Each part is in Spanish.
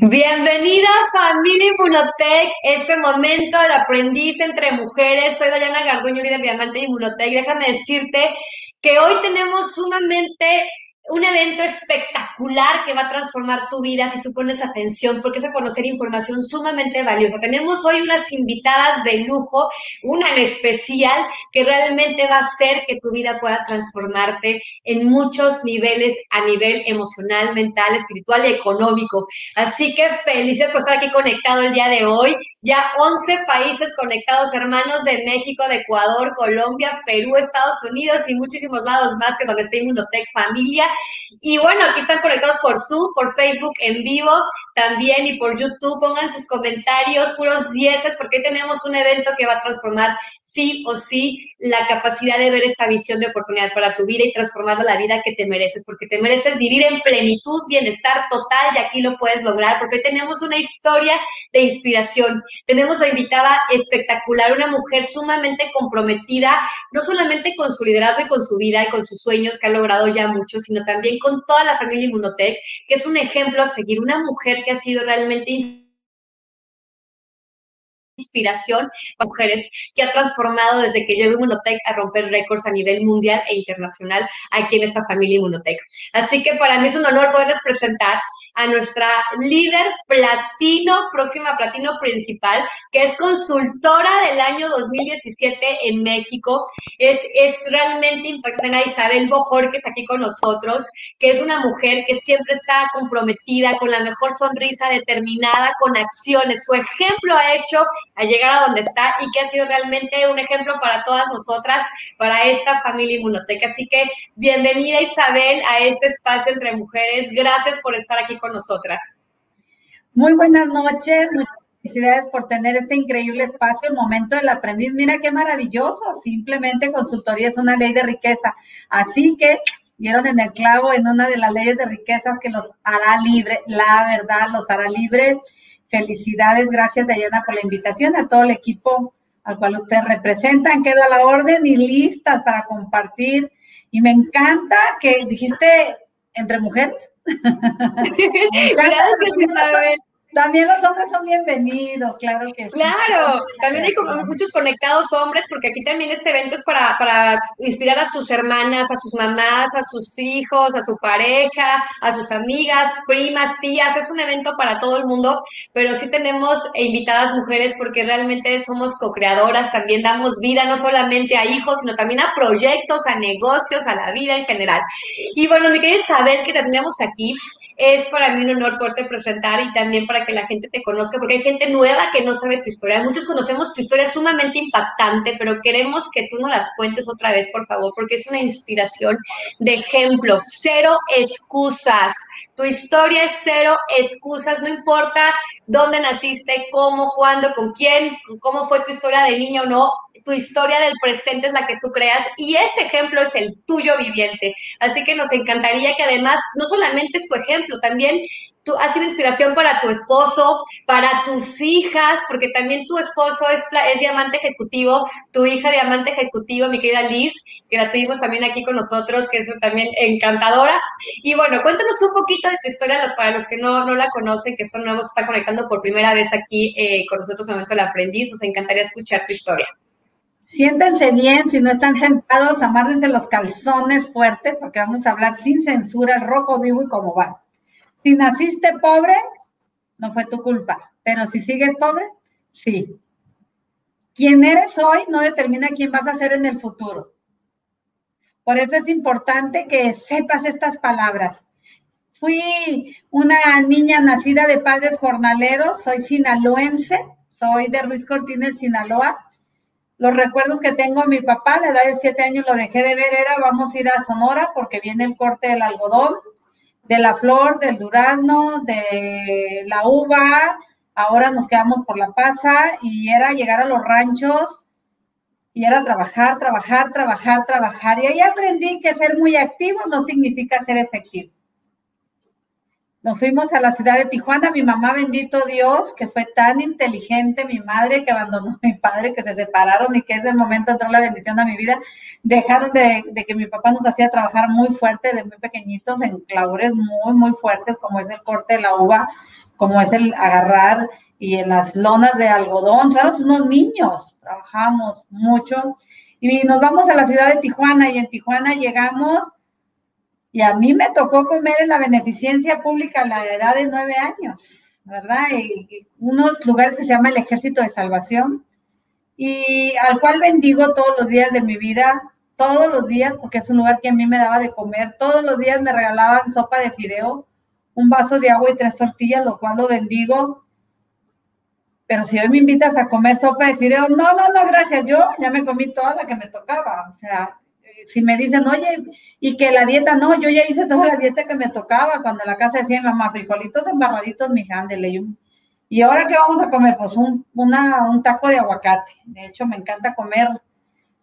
Bienvenida familia Inmunotech, este momento del aprendiz entre mujeres. Soy Dayana Garduño, líder diamante de Inmunotech. Déjame decirte que hoy tenemos sumamente un evento espectacular que va a transformar tu vida si tú pones atención, porque es a conocer información sumamente valiosa. Tenemos hoy unas invitadas de lujo, una en especial, que realmente va a hacer que tu vida pueda transformarte en muchos niveles, a nivel emocional, mental, espiritual y económico. Así que felices por estar aquí conectado el día de hoy. Ya 11 países conectados, hermanos de México, de Ecuador, Colombia, Perú, Estados Unidos y muchísimos lados más que donde está Inmunotech Familia. Y bueno, aquí están conectados por Zoom, por Facebook en vivo también y por YouTube. Pongan sus comentarios, puros dieces, porque hoy tenemos un evento que va a transformar sí o sí la capacidad de ver esta visión de oportunidad para tu vida y transformar la vida que te mereces, porque te mereces vivir en plenitud, bienestar total y aquí lo puedes lograr, porque hoy tenemos una historia de inspiración. Tenemos a invitada espectacular, una mujer sumamente comprometida, no solamente con su liderazgo y con su vida y con sus sueños que ha logrado ya mucho, sino también con toda la familia Inmunotech, que es un ejemplo a seguir, una mujer que ha sido realmente inspiración mujeres que ha transformado desde que llevo Inmunotech a romper récords a nivel mundial e internacional aquí en esta familia Inmunotech. Así que para mí es un honor poderles presentar a nuestra líder platino, próxima platino principal, que es consultora del año 2017 en México. Es, es realmente impactante Isabel Bojorquez aquí con nosotros, que es una mujer que siempre está comprometida, con la mejor sonrisa, determinada, con acciones. Su ejemplo ha hecho a llegar a donde está y que ha sido realmente un ejemplo para todas nosotras, para esta familia inmunoteca. Así que bienvenida Isabel a este espacio entre mujeres. Gracias por estar aquí con nosotras. Muy buenas noches, muchas felicidades por tener este increíble espacio, el momento del aprendiz. Mira qué maravilloso, simplemente consultoría es una ley de riqueza. Así que dieron en el clavo en una de las leyes de riquezas que los hará libre, la verdad, los hará libre. Felicidades, gracias Dayana por la invitación, a todo el equipo al cual ustedes representan. Quedo a la orden y listas para compartir. Y me encanta que dijiste entre mujeres. Gracias, Isabel. También los hombres son bienvenidos, claro que sí. Claro, también hay muchos conectados hombres, porque aquí también este evento es para, para inspirar a sus hermanas, a sus mamás, a sus hijos, a su pareja, a sus amigas, primas, tías. Es un evento para todo el mundo, pero sí tenemos invitadas mujeres porque realmente somos co-creadoras, también damos vida no solamente a hijos, sino también a proyectos, a negocios, a la vida en general. Y bueno, mi querida Isabel, que terminamos aquí, es para mí un honor poderte presentar y también para que la gente te conozca, porque hay gente nueva que no sabe tu historia. Muchos conocemos tu historia sumamente impactante, pero queremos que tú nos las cuentes otra vez, por favor, porque es una inspiración de ejemplo. Cero excusas. Tu historia es cero excusas, no importa dónde naciste, cómo, cuándo, con quién, cómo fue tu historia de niña o no, tu historia del presente es la que tú creas y ese ejemplo es el tuyo viviente. Así que nos encantaría que además no solamente es tu ejemplo, también tú has sido inspiración para tu esposo, para tus hijas, porque también tu esposo es, diamante ejecutivo, tu hija diamante ejecutivo, mi querida Liz, que la tuvimos también aquí con nosotros, que es también encantadora. Y bueno, cuéntanos un poquito de tu historia para los que no, no la conocen, que son nuevos, que están conectando por primera vez aquí eh, con nosotros en Momento del Aprendiz. Nos encantaría escuchar tu historia. Siéntense bien, si no están sentados, amárrense los calzones fuerte, porque vamos a hablar sin censura, rojo vivo y cómo va. Si naciste pobre, no fue tu culpa, pero si sigues pobre, sí. Quien eres hoy no determina quién vas a ser en el futuro. Por eso es importante que sepas estas palabras. Fui una niña nacida de padres jornaleros, soy sinaloense, soy de Ruiz Cortines, Sinaloa los recuerdos que tengo de mi papá, a la edad de siete años lo dejé de ver, era vamos a ir a Sonora porque viene el corte del algodón, de la flor, del durazno, de la uva, ahora nos quedamos por la pasa y era llegar a los ranchos y era trabajar, trabajar, trabajar, trabajar. Y ahí aprendí que ser muy activo no significa ser efectivo. Nos fuimos a la ciudad de Tijuana, mi mamá, bendito Dios, que fue tan inteligente, mi madre que abandonó a mi padre, que se separaron y que ese momento entró la bendición a mi vida, dejaron de, que mi papá nos hacía trabajar muy fuerte, de muy pequeñitos, en labores muy, muy fuertes, como es el corte de la uva, como es el agarrar y en las lonas de algodón, somos unos niños, trabajamos mucho. Y nos vamos a la ciudad de Tijuana y en Tijuana llegamos y a mí me tocó comer en la beneficencia pública a la edad de nueve años, ¿verdad? Y unos lugares que se llama el Ejército de Salvación y al cual bendigo todos los días de mi vida, todos los días, porque es un lugar que a mí me daba de comer, todos los días me regalaban sopa de fideo, un vaso de agua y tres tortillas, lo cual lo bendigo. Pero si hoy me invitas a comer sopa de fideo, no, no, no, gracias, yo ya me comí toda la que me tocaba, o sea, si me dicen, oye, y que la dieta, no, yo ya hice toda la dieta que me tocaba, cuando en la casa decía mamá, frijolitos embarraditos, mi ándele, y, ahora qué vamos a comer, pues un, un taco de aguacate, de hecho me encanta comer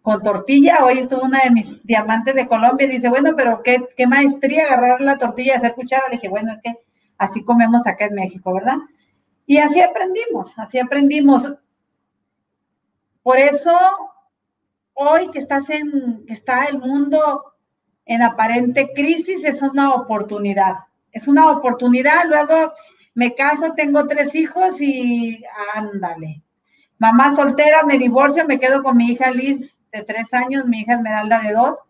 con tortilla, hoy estuvo una de mis diamantes de Colombia y dice, bueno, pero qué, qué maestría agarrar la tortilla y hacer cuchara, le dije, bueno, es que así comemos acá en México, ¿verdad? Y así aprendimos, así aprendimos. Por eso hoy que estás en, que está el mundo en aparente crisis, es una oportunidad. Es una oportunidad. Luego me caso, tengo tres hijos y ándale. Mamá soltera, me divorcio, me quedo con mi hija Liz de tres años, mi hija Esmeralda de dos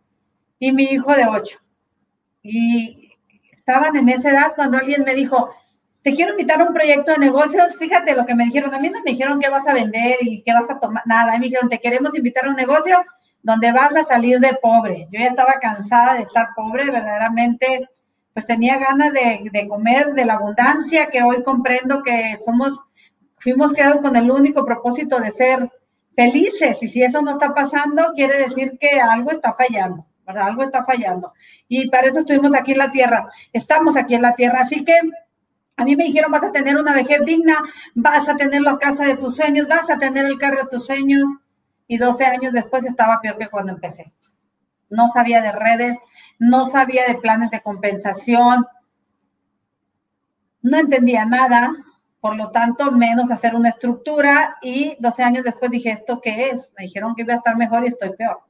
y mi hijo de ocho. Y estaban en esa edad cuando alguien me dijo, te quiero invitar a un proyecto de negocios, fíjate lo que me dijeron, a mí no me dijeron qué vas a vender y qué vas a tomar, nada, me dijeron, te queremos invitar a un negocio donde vas a salir de pobre. Yo ya estaba cansada de estar pobre, verdaderamente, pues tenía ganas de, de comer de la abundancia que hoy comprendo que somos, fuimos creados con el único propósito de ser felices y si eso no está pasando, quiere decir que algo está fallando. ¿verdad? Algo está fallando. Y para eso estuvimos aquí en la tierra. Estamos aquí en la tierra. Así que a mí me dijeron, vas a tener una vejez digna, vas a tener la casa de tus sueños, vas a tener el carro de tus sueños. Y 12 años después estaba peor que cuando empecé. No sabía de redes, no sabía de planes de compensación, no entendía nada, por lo tanto, menos hacer una estructura y 12 años después dije, ¿esto qué es? Me dijeron que iba a estar mejor y estoy peor.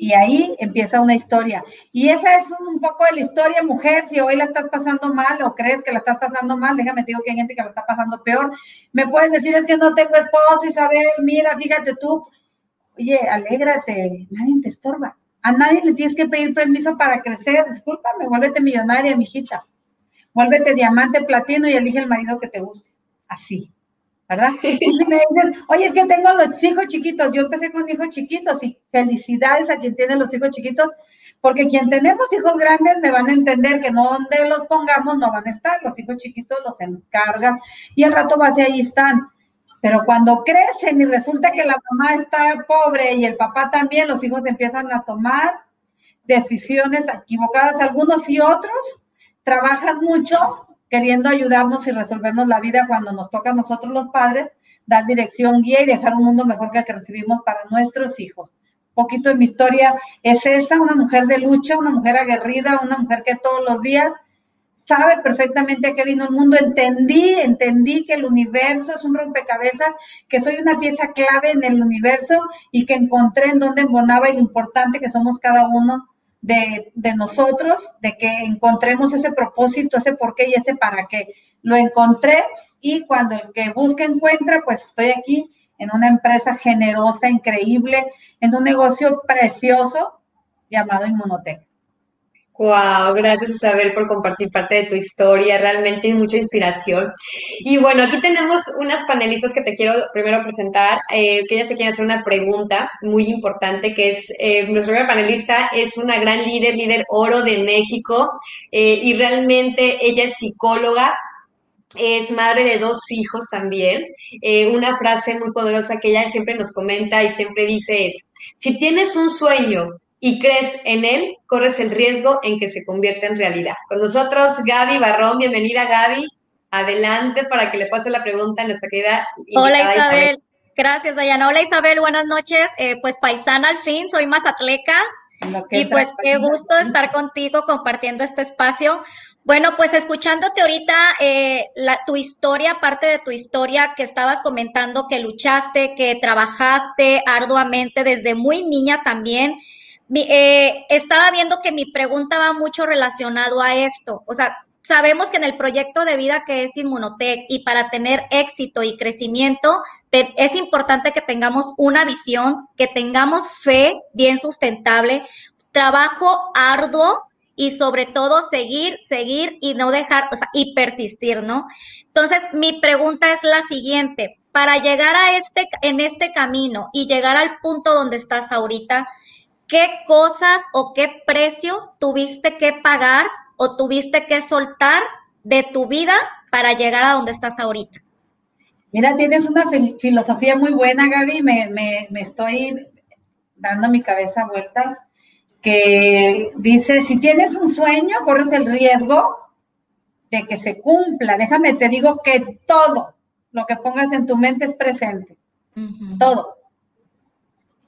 Y ahí empieza una historia. Y esa es un poco de la historia, mujer. Si hoy la estás pasando mal o crees que la estás pasando mal, déjame te digo que hay gente que la está pasando peor. Me puedes decir, es que no tengo esposo, Isabel, mira, fíjate tú. Oye, alégrate, nadie te estorba. A nadie le tienes que pedir permiso para crecer. Discúlpame, vuélvete millonaria, mijita. Vuélvete diamante, platino y elige el marido que te guste. Así. ¿Verdad? Y si me dices, oye, es que tengo los hijos chiquitos, yo empecé con hijos chiquitos y felicidades a quien tiene los hijos chiquitos, porque quien tenemos hijos grandes me van a entender que no donde los pongamos no van a estar, los hijos chiquitos los encargan y al rato va hacia ahí están. Pero cuando crecen y resulta que la mamá está pobre y el papá también, los hijos empiezan a tomar decisiones equivocadas, algunos y otros trabajan mucho queriendo ayudarnos y resolvernos la vida cuando nos toca a nosotros los padres, dar dirección, guía y dejar un mundo mejor que el que recibimos para nuestros hijos. Un poquito de mi historia es esa, una mujer de lucha, una mujer aguerrida, una mujer que todos los días sabe perfectamente a qué vino el mundo. Entendí, entendí que el universo es un rompecabezas, que soy una pieza clave en el universo y que encontré en dónde embonaba y lo importante que somos cada uno de, nosotros, de que encontremos ese propósito, ese por qué y ese para qué. Lo encontré y cuando el que busca encuentra, pues estoy aquí en una empresa generosa, increíble, en un negocio precioso llamado Inmunotech. Wow, gracias Isabel por compartir parte de tu historia, realmente mucha inspiración. Y bueno, aquí tenemos unas panelistas que te quiero primero presentar, eh, que ellas te quieren hacer una pregunta muy importante, que es, eh, nuestra primera panelista es una gran líder, líder oro de México, eh, y realmente ella es psicóloga, es madre de dos hijos también. Eh, una frase muy poderosa que ella siempre nos comenta y siempre dice es, si tienes un sueño y crees en él, corres el riesgo en que se convierta en realidad. Con nosotros, Gaby Barrón, bienvenida Gaby. Adelante para que le pase la pregunta a nuestra querida. Hola Isabel. Gracias, Dayana. Hola Isabel, buenas noches. Eh, pues paisana al fin, soy mazatleca. Y pues qué gusto estar contigo compartiendo este espacio. Bueno, pues escuchándote ahorita eh, la, tu historia, parte de tu historia que estabas comentando que luchaste, que trabajaste arduamente desde muy niña también eh, estaba viendo que mi pregunta va mucho relacionado a esto. O sea, sabemos que en el proyecto de vida que es Inmunotech y para tener éxito y crecimiento, es importante que tengamos una visión, que tengamos fe bien sustentable, trabajo arduo y sobre todo seguir, seguir y no dejar, o sea, y persistir, ¿no? Entonces, mi pregunta es la siguiente, para llegar a este, en este camino y llegar al punto donde estás ahorita, ¿qué cosas o qué precio tuviste que pagar o tuviste que soltar de tu vida para llegar a donde estás ahorita? Mira, tienes una filosofía muy buena, Gaby, me, me, me estoy dando mi cabeza vueltas, que dice, si tienes un sueño, corres el riesgo de que se cumpla. Déjame, te digo que todo lo que pongas en tu mente es presente. Todo.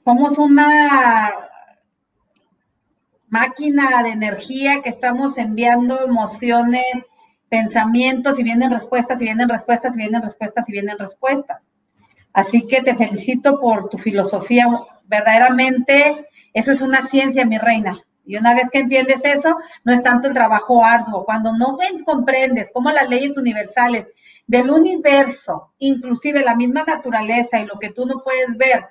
Somos una máquina de energía que estamos enviando emociones, pensamientos y vienen respuestas y vienen respuestas y vienen respuestas y vienen respuestas. Así que te felicito por tu filosofía. Verdaderamente, eso es una ciencia, mi reina. Y una vez que entiendes eso, no es tanto el trabajo arduo. Cuando no comprendes cómo las leyes universales del universo, inclusive la misma naturaleza y lo que tú no puedes ver,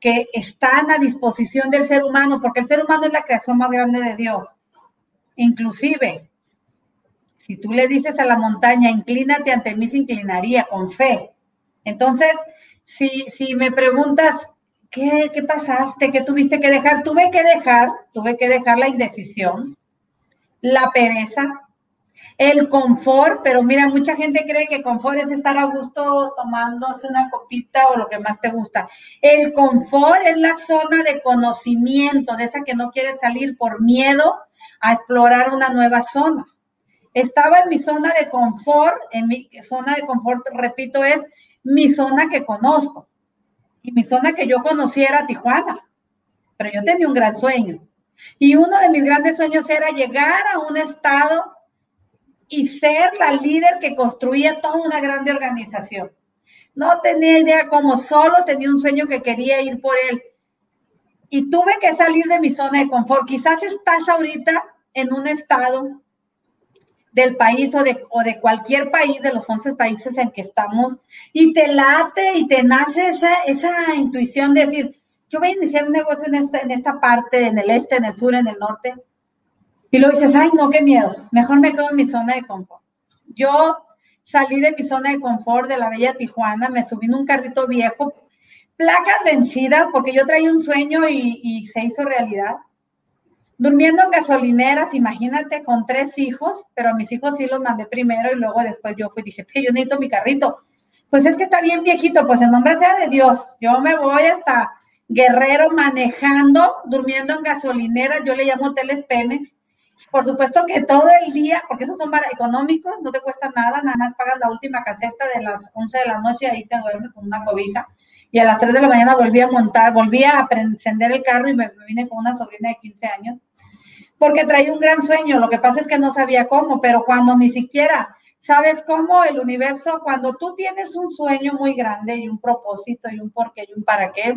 que están a disposición del ser humano, porque el ser humano es la creación más grande de Dios. Inclusive, si tú le dices a la montaña, inclínate ante mí, se inclinaría con fe. Entonces, si, si me preguntas, ¿qué, ¿qué pasaste? ¿Qué tuviste que dejar? Tuve que dejar, tuve que dejar la indecisión, la pereza, el confort, pero mira, mucha gente cree que confort es estar a gusto tomándose una copita o lo que más te gusta. El confort es la zona de conocimiento, de esa que no quiere salir por miedo a explorar una nueva zona. Estaba en mi zona de confort, en mi zona de confort, repito, es mi zona que conozco. Y mi zona que yo conocía era Tijuana, pero yo tenía un gran sueño. Y uno de mis grandes sueños era llegar a un estado y ser la líder que construía toda una grande organización. No tenía idea cómo, solo tenía un sueño que quería ir por él. Y tuve que salir de mi zona de confort. Quizás estás ahorita en un estado del país o de, o de cualquier país de los 11 países en que estamos y te late y te nace esa, esa intuición de decir, yo voy a iniciar un negocio en esta, en esta parte, en el este, en el sur, en el norte y luego dices, ay, no, qué miedo, mejor me quedo en mi zona de confort. Yo salí de mi zona de confort de la bella Tijuana, me subí en un carrito viejo, placas vencidas, porque yo traía un sueño y, se hizo realidad. Durmiendo en gasolineras, imagínate, con tres hijos, pero a mis hijos sí los mandé primero y luego después yo fui, dije, que yo necesito mi carrito. Pues es que está bien viejito, pues en nombre sea de Dios, yo me voy hasta Guerrero manejando, durmiendo en gasolineras, yo le llamo hoteles Pemex, por supuesto que todo el día, porque esos son para económicos, no te cuesta nada, nada más pagas la última caseta de las 11 de la noche y ahí te duermes con una cobija. Y a las 3 de la mañana volví a montar, volví a encender el carro y me, vine con una sobrina de 15 años, porque traía un gran sueño. Lo que pasa es que no sabía cómo, pero cuando ni siquiera sabes cómo el universo, cuando tú tienes un sueño muy grande y un propósito y un porqué y un para qué,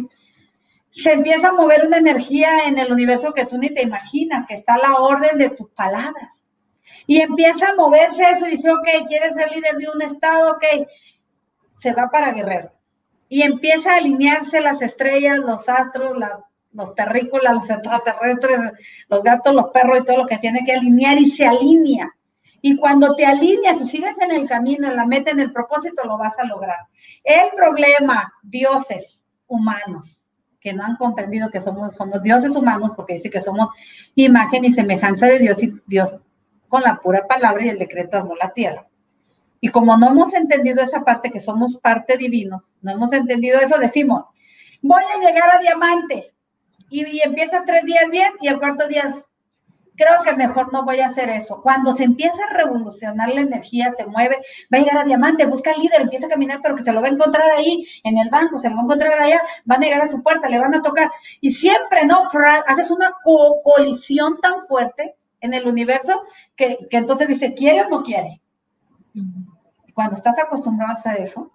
se empieza a mover una energía en el universo que tú ni te imaginas, que está a la orden de tus palabras. Y empieza a moverse eso y dice, ok, quieres ser líder de un estado, ok, se va para Guerrero. Y empieza a alinearse las estrellas, los astros, los terrícolas, los extraterrestres, los gatos, los perros y todo lo que tiene que alinear y se alinea. Y cuando te alineas y sigues en el camino, en la meta, en el propósito, lo vas a lograr. El problema, dioses humanos, que no han comprendido que somos, somos dioses humanos, porque dice que somos imagen y semejanza de Dios y Dios con la pura palabra y el decreto armó la tierra. Y como no hemos entendido esa parte, que somos parte divinos, no hemos entendido eso, decimos, voy a llegar a diamante. Y, y empiezas tres días bien y el cuarto día creo que mejor no voy a hacer eso. Cuando se empieza a revolucionar la energía, se mueve, va a llegar a diamante, busca al líder, empieza a caminar, pero que se lo va a encontrar ahí en el banco, se lo va a encontrar allá, van a llegar a su puerta, le van a tocar. Y siempre, ¿no? Haces una colisión tan fuerte en el universo que, que entonces dice, ¿quiere o no quiere? Cuando estás acostumbrado a eso,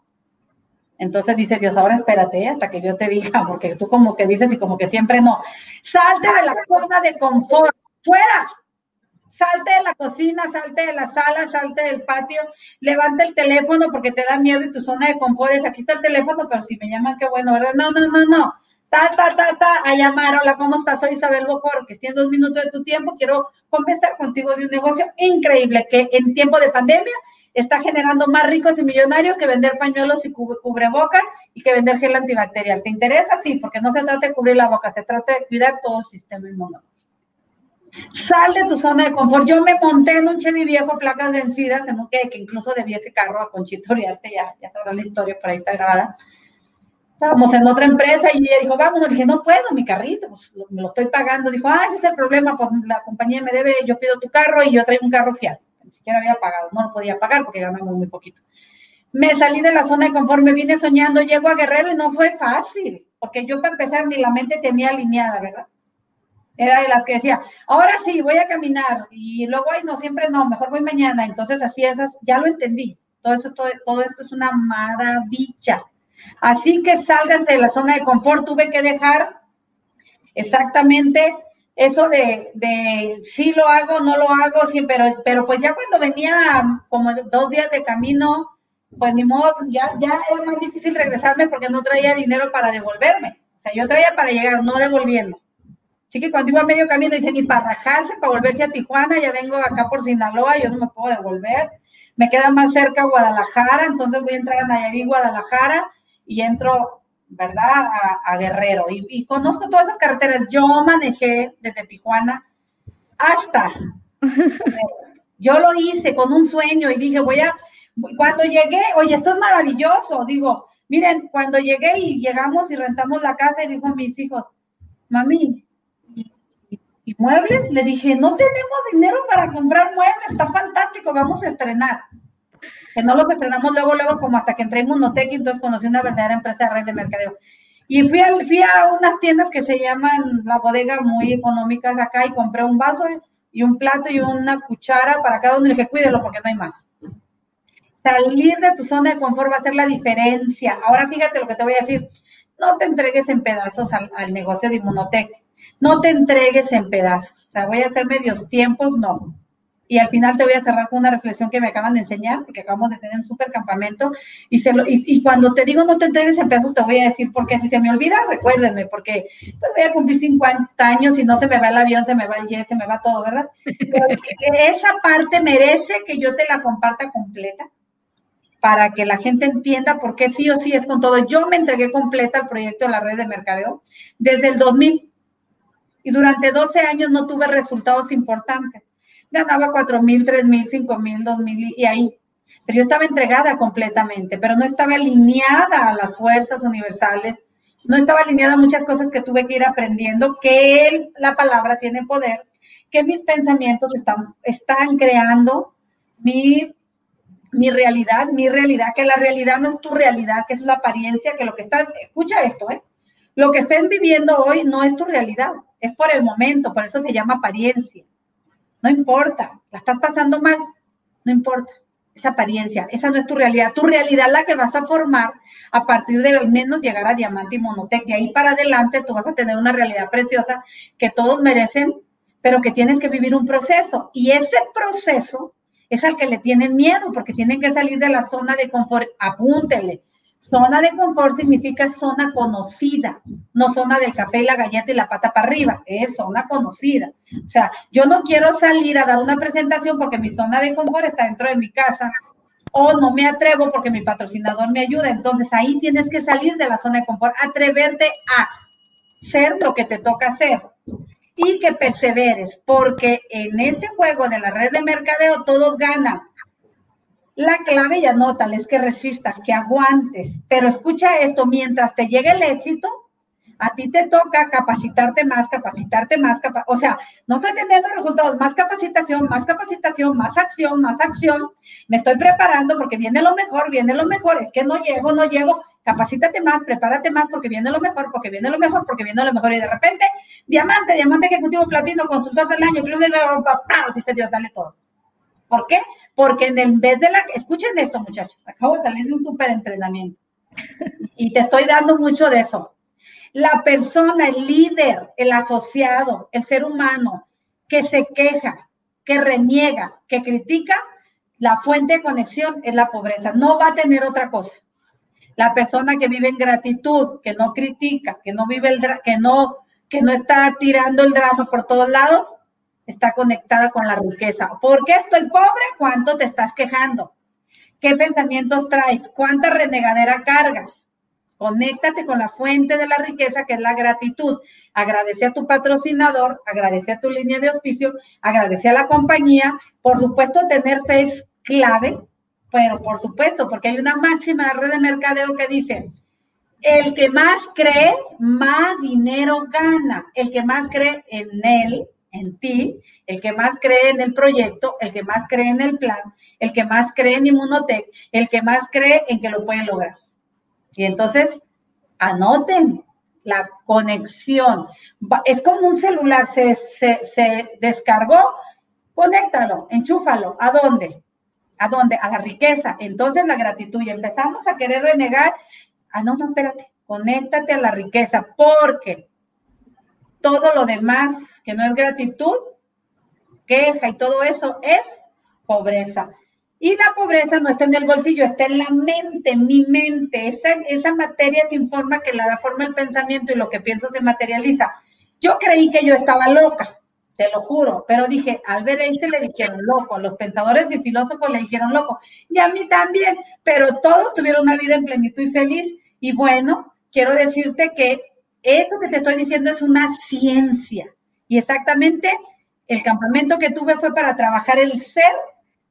entonces dice Dios, ahora espérate hasta que yo te diga, porque tú como que dices y como que siempre no. Salte de la zona de confort fuera. Salte de la cocina, salte de la sala, salte del patio, levanta el teléfono porque te da miedo y tu zona de confort es aquí está el teléfono, pero si me llaman, qué bueno, ¿verdad? No, no, no, no. Ta, ta, ta, ta, a llamar, hola, ¿cómo estás? Soy Isabel Bojor, que en dos minutos de tu tiempo, quiero conversar contigo de un negocio increíble que en tiempo de pandemia está generando más ricos y millonarios que vender pañuelos y cubrebocas y que vender gel antibacterial. ¿Te interesa? Sí, porque no se trata de cubrir la boca, se trata de cuidar todo el sistema inmunológico. Sal de tu zona de confort. Yo me monté en un Chevy viejo, placas vencidas, en un que, que incluso debía ese carro a Conchito Oriarte, ya, ya sabrá la historia, por ahí está grabada. Estábamos en otra empresa y ella dijo, vamos, le dije, no puedo, mi carrito, pues me lo estoy pagando. Dijo, ah, ese es el problema, pues la compañía me debe, yo pido tu carro y yo traigo un carro fiado siquiera había pagado, no lo podía pagar porque ganamos muy poquito. Me salí de la zona de confort, me vine soñando, llego a Guerrero y no fue fácil, porque yo para empezar ni la mente tenía alineada, ¿verdad? Era de las que decía, ahora sí, voy a caminar, y luego, ay, no, siempre no, mejor voy mañana. Entonces, así esas, ya lo entendí. Todo, eso, todo, todo esto es una maravilla. Así que sálganse de la zona de confort. Tuve que dejar exactamente eso de, de sí lo hago, no lo hago, sí, pero, pero pues ya cuando venía como dos días de camino, pues ni modo, ya, ya era más difícil regresarme porque no traía dinero para devolverme. O sea, yo traía para llegar, no devolviendo. Así que cuando iba a medio camino dije, ni para rajarse, para volverse a Tijuana, ya vengo acá por Sinaloa, yo no me puedo devolver. Me queda más cerca Guadalajara, entonces voy a entrar a Nayarit, Guadalajara, y entro ¿verdad? A, Guerrero. Y, conozco todas esas carreteras. Yo manejé desde Tijuana hasta. Yo lo hice con un sueño y dije, voy a, cuando llegué, oye, esto es maravilloso. Digo, miren, cuando llegué y llegamos y rentamos la casa y dijo a mis hijos, mami, ¿y muebles? Le dije, no tenemos dinero para comprar muebles, está fantástico, vamos a estrenar que no los estrenamos luego, luego, como hasta que entré en Monotec y entonces conocí una verdadera empresa de red de mercadeo. Y fui a, fui a unas tiendas que se llaman La Bodega, muy económicas acá, y compré un vaso y un plato y una cuchara para cada uno y dije, cuídelo porque no hay más. Salir de tu zona de confort va a ser la diferencia. Ahora fíjate lo que te voy a decir. No te entregues en pedazos al, al negocio de Inmunotech. No te entregues en pedazos. O sea, voy a hacer medios tiempos, no y al final te voy a cerrar con una reflexión que me acaban de enseñar, porque acabamos de tener un súper campamento, y, se lo, y, cuando te digo no te entregues en pedazos, te voy a decir, porque si se me olvida, recuérdenme, porque pues voy a cumplir 50 años y no se me va el avión, se me va el jet, se me va todo, ¿verdad? Pero esa parte merece que yo te la comparta completa para que la gente entienda por qué sí o sí es con todo. Yo me entregué completa al proyecto de la red de mercadeo desde el 2000 y durante 12 años no tuve resultados importantes ganaba cuatro mil, tres mil, cinco mil, dos mil y ahí. Pero yo estaba entregada completamente, pero no estaba alineada a las fuerzas universales, no estaba alineada a muchas cosas que tuve que ir aprendiendo, que él, la palabra tiene poder, que mis pensamientos están, están creando mi, mi realidad, mi realidad, que la realidad no es tu realidad, que es una apariencia, que lo que estás, escucha esto, ¿eh? Lo que estén viviendo hoy no es tu realidad, es por el momento, por eso se llama apariencia. No importa, la estás pasando mal, no importa. Esa apariencia, esa no es tu realidad. Tu realidad la que vas a formar a partir de al menos llegar a Diamante y Monotec. De ahí para adelante tú vas a tener una realidad preciosa que todos merecen, pero que tienes que vivir un proceso. Y ese proceso es al que le tienen miedo, porque tienen que salir de la zona de confort. Apúntele. Zona de confort significa zona conocida, no zona del café y la galleta y la pata para arriba, es zona conocida. O sea, yo no quiero salir a dar una presentación porque mi zona de confort está dentro de mi casa o no me atrevo porque mi patrocinador me ayuda. Entonces ahí tienes que salir de la zona de confort, atreverte a ser lo que te toca hacer y que perseveres, porque en este juego de la red de mercadeo todos ganan la clave y anótale es que resistas, que aguantes. Pero escucha esto, mientras te llegue el éxito, a ti te toca capacitarte más, capacitarte más, o sea, no estoy teniendo resultados, más capacitación, más capacitación, más acción, más acción. Me estoy preparando porque viene lo mejor, viene lo mejor, es que no llego, no llego. Capacítate más, prepárate más porque viene lo mejor, porque viene lo mejor, porque viene lo mejor. Y de repente, diamante, diamante ejecutivo platino, consultor del año, club del dice Dios, dale todo. ¿Por qué? Porque en vez de la... Escuchen esto, muchachos. Acabo de salir de un súper entrenamiento. Y te estoy dando mucho de eso. La persona, el líder, el asociado, el ser humano que se queja que reniega, que critica, la fuente de conexión es la pobreza. No va a tener otra cosa. La persona que vive en gratitud, que no critica, que no vive el que no que no está tirando el drama por todos lados, está conectada con la riqueza. ¿Por qué estoy pobre? ¿Cuánto te estás quejando? ¿Qué pensamientos traes? ¿Cuánta renegadera cargas? Conéctate con la fuente de la riqueza, que es la gratitud. Agradece a tu patrocinador, agradece a tu línea de auspicio, agradece a la compañía. Por supuesto, tener fe es clave, pero por supuesto, porque hay una máxima red de mercadeo que dice, el que más cree, más dinero gana. El que más cree en él, en ti, el que más cree en el proyecto, el que más cree en el plan, el que más cree en Inmunotech, el que más cree en que lo puede lograr. Y entonces, anoten la conexión. Es como un celular, se, se descargó, conéctalo, enchúfalo. ¿A dónde? ¿A dónde? A la riqueza. Entonces la gratitud. Y empezamos a querer renegar Ah, no, no, espérate, conéctate a la riqueza, porque todo lo demás que no es gratitud, queja y todo eso es pobreza. Y la pobreza no está en el bolsillo, está en la mente, mi mente. Esa, esa materia sin forma que la da forma el pensamiento y lo que pienso se materializa. Yo creí que yo estaba loca, te lo juro, pero dije, al ver este le dijeron loco, los pensadores y filósofos le dijeron loco, y a mí también, pero todos tuvieron una vida en plenitud y feliz y bueno, quiero decirte que esto que te estoy diciendo es una ciencia. Y exactamente el campamento que tuve fue para trabajar el ser,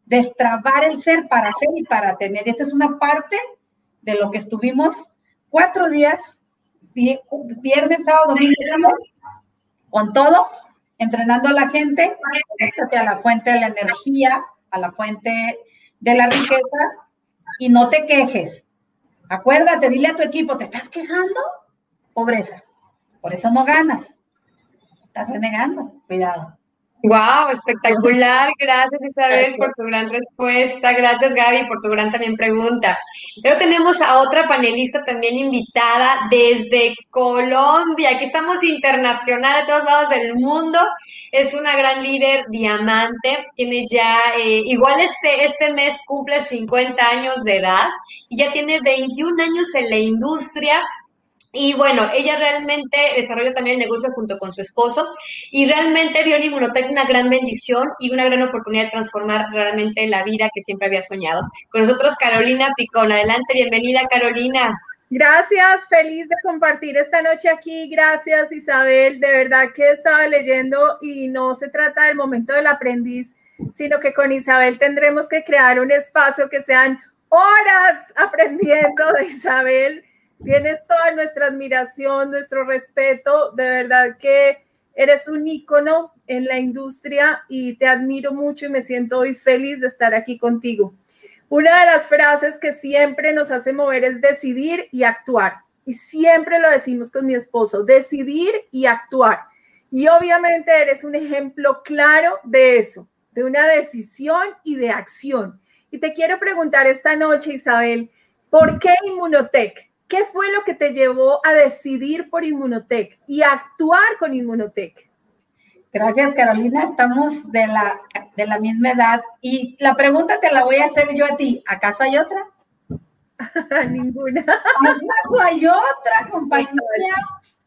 destrabar el ser para hacer y para tener. Esa es una parte de lo que estuvimos cuatro días, viernes, sábado, domingo, con todo, entrenando a la gente, a la fuente de la energía, a la fuente de la riqueza, y no te quejes. Acuérdate, dile a tu equipo, ¿te estás quejando? Pobreza. Por eso no ganas. Estás renegando. Cuidado. Wow, espectacular. Gracias Isabel por tu gran respuesta. Gracias Gaby por tu gran también pregunta. Pero tenemos a otra panelista también invitada desde Colombia. Aquí estamos internacional a todos lados del mundo. Es una gran líder diamante. Tiene ya, eh, igual este, este mes cumple 50 años de edad y ya tiene 21 años en la industria y bueno, ella realmente desarrolla también el negocio junto con su esposo y realmente vio en Inmunotech una gran bendición y una gran oportunidad de transformar realmente la vida que siempre había soñado. Con nosotros Carolina Picón. Adelante, bienvenida Carolina. Gracias, feliz de compartir esta noche aquí. Gracias Isabel, de verdad que estaba leyendo y no se trata del momento del aprendiz, sino que con Isabel tendremos que crear un espacio que sean horas aprendiendo de Isabel Tienes toda nuestra admiración, nuestro respeto. De verdad que eres un ícono en la industria y te admiro mucho y me siento hoy feliz de estar aquí contigo. Una de las frases que siempre nos hace mover es decidir y actuar. Y siempre lo decimos con mi esposo, decidir y actuar. Y obviamente eres un ejemplo claro de eso, de una decisión y de acción. Y te quiero preguntar esta noche, Isabel, ¿por qué Inmunotech? ¿Qué fue lo que te llevó a decidir por Inmunotech y actuar con Inmunotech? Gracias, Carolina. Estamos de la, de la misma edad. Y la pregunta te la voy a hacer yo a ti. ¿Acaso hay otra? Ninguna. ¿Acaso hay otra compañía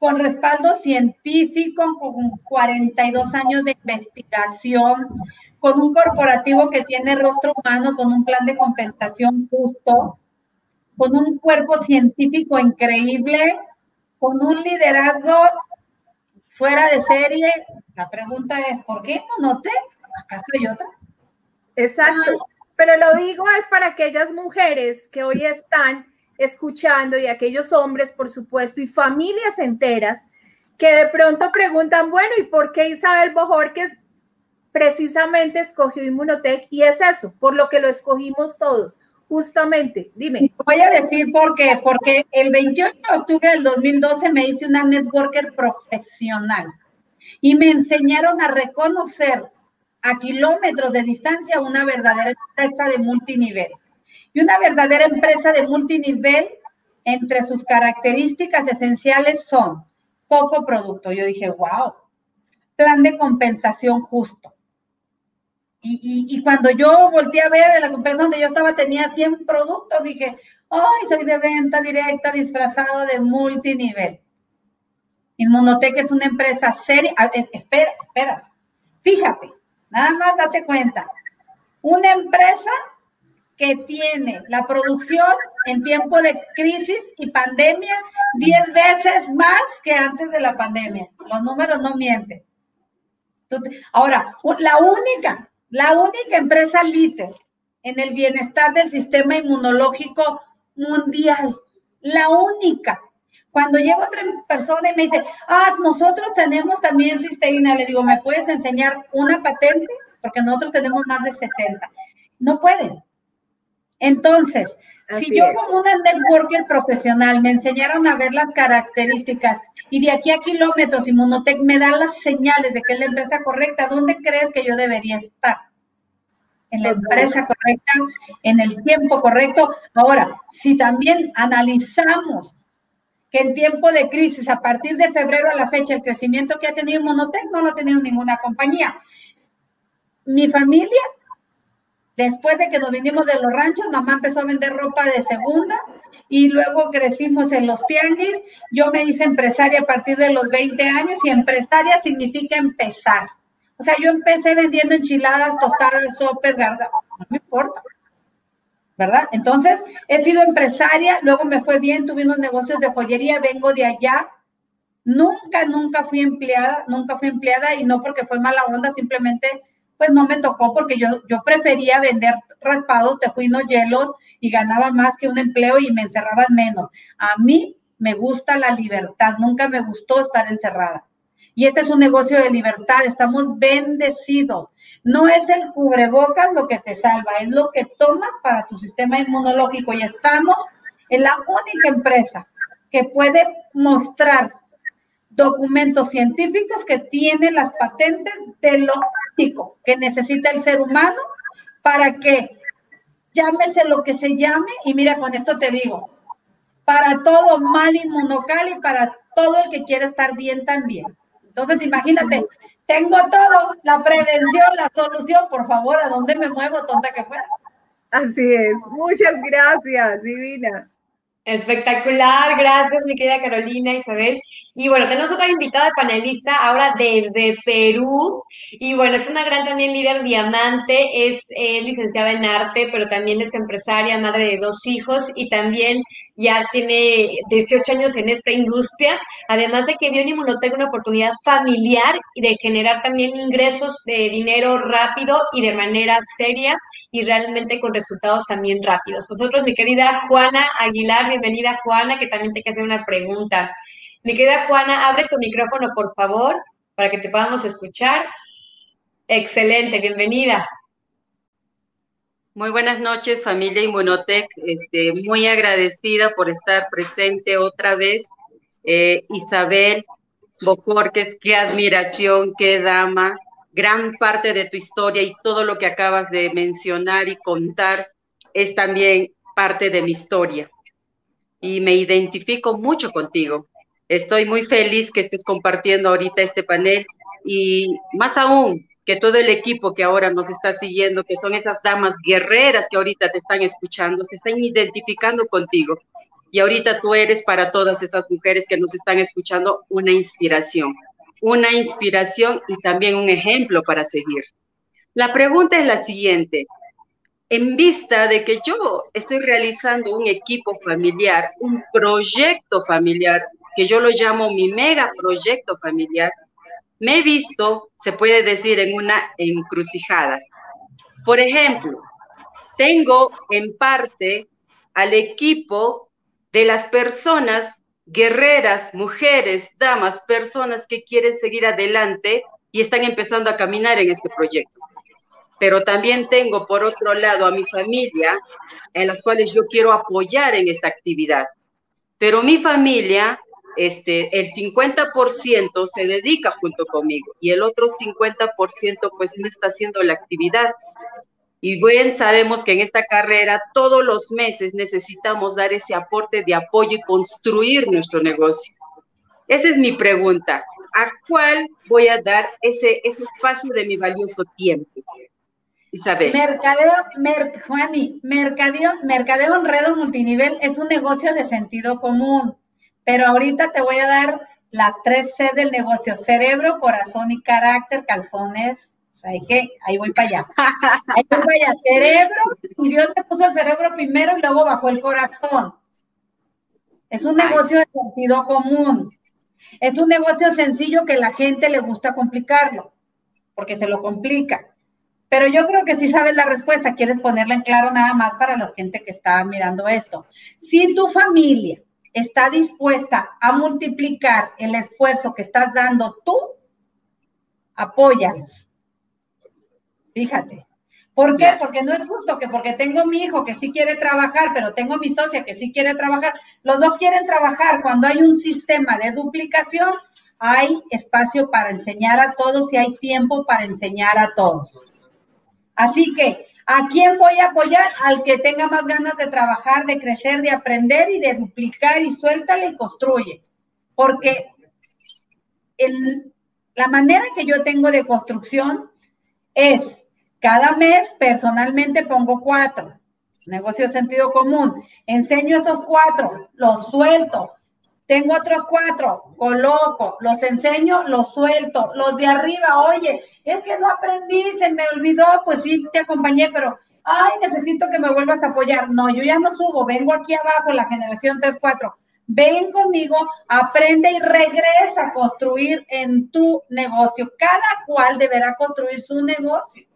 con respaldo científico, con 42 años de investigación, con un corporativo que tiene rostro humano, con un plan de compensación justo, con un cuerpo científico increíble, con un liderazgo fuera de serie. La pregunta es, ¿por qué no? ¿Acaso hay otra? Exacto. Pero lo digo es para aquellas mujeres que hoy están escuchando y aquellos hombres, por supuesto, y familias enteras que de pronto preguntan, bueno, ¿y por qué Isabel Bojorquez precisamente escogió Inmunotech? Y es eso, por lo que lo escogimos todos, Justamente, dime. Voy a decir por qué, porque el 28 de octubre del 2012 me hice una networker profesional y me enseñaron a reconocer a kilómetros de distancia una verdadera empresa de multinivel. Y una verdadera empresa de multinivel, entre sus características esenciales son poco producto. Yo dije, wow, plan de compensación justo, Y, y, cuando yo volteé a ver la empresa donde yo estaba, tenía 100 productos, dije, ¡ay, soy de venta directa disfrazado de multinivel! Inmunotech es una empresa seria. espera, espera. Fíjate, nada más date cuenta. Una empresa que tiene la producción en tiempo de crisis y pandemia 10 veces más que antes de la pandemia. Los números no mienten. Ahora, la única, la única empresa líder en el bienestar del sistema inmunológico mundial, la única. Cuando llega otra persona y me dice, ah, nosotros tenemos también cisteína, le digo, ¿me puedes enseñar una patente? Porque nosotros tenemos más de 70. No pueden. Entonces, si yo como una networker profesional me enseñaron a ver las características y de aquí a kilómetros Inmunotech me da las señales de que es la empresa correcta, ¿dónde crees que yo debería estar? En la empresa correcta, en el tiempo correcto. Ahora, si también analizamos que en tiempo de crisis, a partir de febrero a la fecha, el crecimiento que ha tenido Inmunotech no lo ha tenido ninguna compañía. Mi familia Después de que nos vinimos de los ranchos, mamá empezó a vender ropa de segunda y luego crecimos en los tianguis. Yo me hice empresaria a partir de los 20 años y empresaria significa empezar. O sea, yo empecé vendiendo enchiladas, tostadas, sopes, garda, no me importa. ¿Verdad? Entonces, he sido empresaria, luego me fue bien, tuve unos negocios de joyería, vengo de allá. Nunca, nunca fui empleada, nunca fui empleada y no porque fue mala onda, simplemente pues no me tocó porque yo, yo prefería vender raspados, tejuinos, hielos y ganaba más que un empleo y me encerraban menos. A mí me gusta la libertad, nunca me gustó estar encerrada. Y este es un negocio de libertad, estamos bendecidos. No es el cubrebocas lo que te salva, es lo que tomas para tu sistema inmunológico. Y estamos en la única empresa que puede mostrar documentos científicos que tienen las patentes de lo que necesita el ser humano para que llámese lo que se llame, y mira, con esto te digo, para todo mal inmunocal y para todo el que quiere estar bien también. Entonces, imagínate, tengo todo, la prevención, la solución, por favor, ¿a dónde me muevo, tonta que fuera? Así es, muchas gracias, Divina. Espectacular, gracias mi querida Carolina, Isabel. Y bueno, tenemos otra invitada panelista ahora desde Perú. Y bueno, es una gran también líder diamante, es, es licenciada en arte, pero también es empresaria, madre de dos hijos y también ya tiene 18 años en esta industria, además de que vio en Inmunotech una oportunidad familiar y de generar también ingresos de dinero rápido y de manera seria y realmente con resultados también rápidos. Nosotros, mi querida Juana Aguilar, bienvenida Juana, que también te quiere hacer una pregunta. Mi querida Juana, abre tu micrófono, por favor, para que te podamos escuchar. Excelente, bienvenida. Muy buenas noches, familia Inmunotech. Este, muy agradecida por estar presente otra vez. Eh, Isabel Bocorques, qué admiración, qué dama. Gran parte de tu historia y todo lo que acabas de mencionar y contar es también parte de mi historia. Y me identifico mucho contigo. Estoy muy feliz que estés compartiendo ahorita este panel y más aún que todo el equipo que ahora nos está siguiendo, que son esas damas guerreras que ahorita te están escuchando, se están identificando contigo. Y ahorita tú eres para todas esas mujeres que nos están escuchando una inspiración, una inspiración y también un ejemplo para seguir. La pregunta es la siguiente. En vista de que yo estoy realizando un equipo familiar, un proyecto familiar, que yo lo llamo mi mega proyecto familiar, me he visto, se puede decir, en una encrucijada. Por ejemplo, tengo en parte al equipo de las personas guerreras, mujeres, damas, personas que quieren seguir adelante y están empezando a caminar en este proyecto. Pero también tengo por otro lado a mi familia, en las cuales yo quiero apoyar en esta actividad. Pero mi familia este, el 50% se dedica junto conmigo y el otro 50% pues no está haciendo la actividad. Y bien sabemos que en esta carrera todos los meses necesitamos dar ese aporte de apoyo y construir nuestro negocio. Esa es mi pregunta. ¿A cuál voy a dar ese, ese espacio de mi valioso tiempo? Isabel. Mercadeo, mer, Juani, mercadeo, mercadeo en red multinivel es un negocio de sentido común, pero ahorita te voy a dar las tres C del negocio, cerebro, corazón y carácter, calzones, o sea, que, ahí voy para allá. Ahí voy para allá, cerebro, y Dios te puso el cerebro primero y luego bajó el corazón. Es un negocio de sentido común. Es un negocio sencillo que la gente le gusta complicarlo, porque se lo complica. Pero yo creo que sí sabes la respuesta, quieres ponerla en claro nada más para la gente que está mirando esto. Si tu familia está dispuesta a multiplicar el esfuerzo que estás dando tú, apóyalos. Fíjate. ¿Por qué? Porque no es justo que porque tengo mi hijo que sí quiere trabajar, pero tengo mi socia que sí quiere trabajar, los dos quieren trabajar. Cuando hay un sistema de duplicación, hay espacio para enseñar a todos y hay tiempo para enseñar a todos. Así que, ¿a quién voy a apoyar? Al que tenga más ganas de trabajar, de crecer, de aprender y de duplicar y suéltale y construye. Porque la manera que yo tengo de construcción es, cada mes personalmente pongo cuatro, negocio sentido común, enseño esos cuatro, los suelto, tengo otros cuatro, coloco, los enseño, los suelto. Los de arriba, oye, es que no aprendí, se me olvidó, pues sí, te acompañé, pero, ay, necesito que me vuelvas a apoyar. No, yo ya no subo, vengo aquí abajo, la generación 3-4. Ven conmigo, aprende y regresa a construir en tu negocio. Cada cual deberá construir su negocio.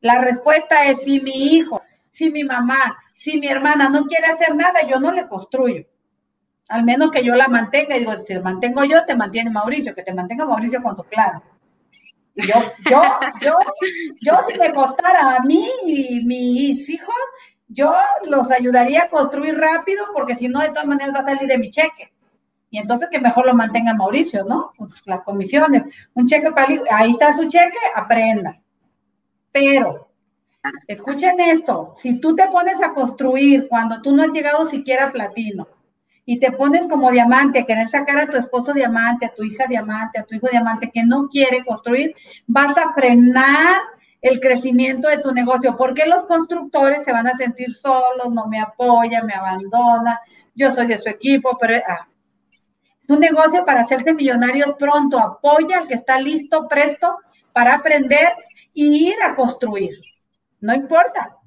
La respuesta es si mi hijo, si mi mamá, si mi hermana no quiere hacer nada, yo no le construyo al menos que yo la mantenga, y digo, si la mantengo yo, te mantiene Mauricio, que te mantenga Mauricio con su plan. Yo, yo, yo, yo si me costara a mí y mis hijos, yo los ayudaría a construir rápido, porque si no, de todas maneras va a salir de mi cheque. Y entonces que mejor lo mantenga Mauricio, ¿no? Pues las comisiones, un cheque para ahí está su cheque, aprenda. Pero, escuchen esto, si tú te pones a construir cuando tú no has llegado siquiera a platino, y te pones como diamante, a querer sacar a tu esposo diamante, a tu hija diamante, a tu hijo diamante que no quiere construir, vas a frenar el crecimiento de tu negocio, porque los constructores se van a sentir solos, no me apoyan, me abandonan, yo soy de su equipo, pero ah, es un negocio para hacerse millonarios pronto, apoya al que está listo, presto para aprender y ir a construir. No importa.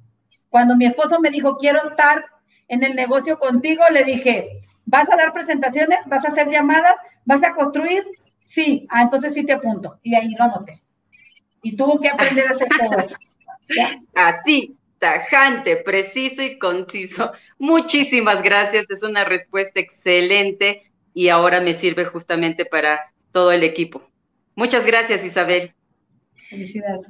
Cuando mi esposo me dijo, quiero estar en el negocio contigo, le dije, ¿Vas a dar presentaciones? ¿Vas a hacer llamadas? ¿Vas a construir? Sí, ah, entonces sí te apunto. Y ahí lo anoté. Y tuvo que aprender a hacer todo eso. Así, tajante, preciso y conciso. Muchísimas gracias, es una respuesta excelente y ahora me sirve justamente para todo el equipo. Muchas gracias, Isabel. Felicidades,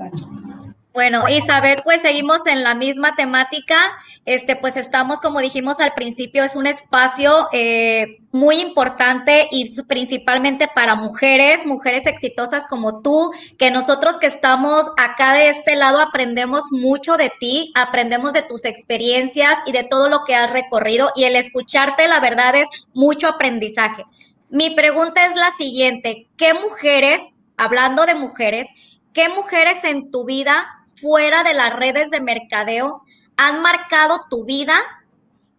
Bueno, Isabel, pues seguimos en la misma temática este, pues estamos, como dijimos al principio, es un espacio eh, muy importante y principalmente para mujeres, mujeres exitosas como tú, que nosotros que estamos acá de este lado aprendemos mucho de ti, aprendemos de tus experiencias y de todo lo que has recorrido y el escucharte, la verdad, es mucho aprendizaje. Mi pregunta es la siguiente, ¿qué mujeres, hablando de mujeres, qué mujeres en tu vida fuera de las redes de mercadeo han marcado tu vida,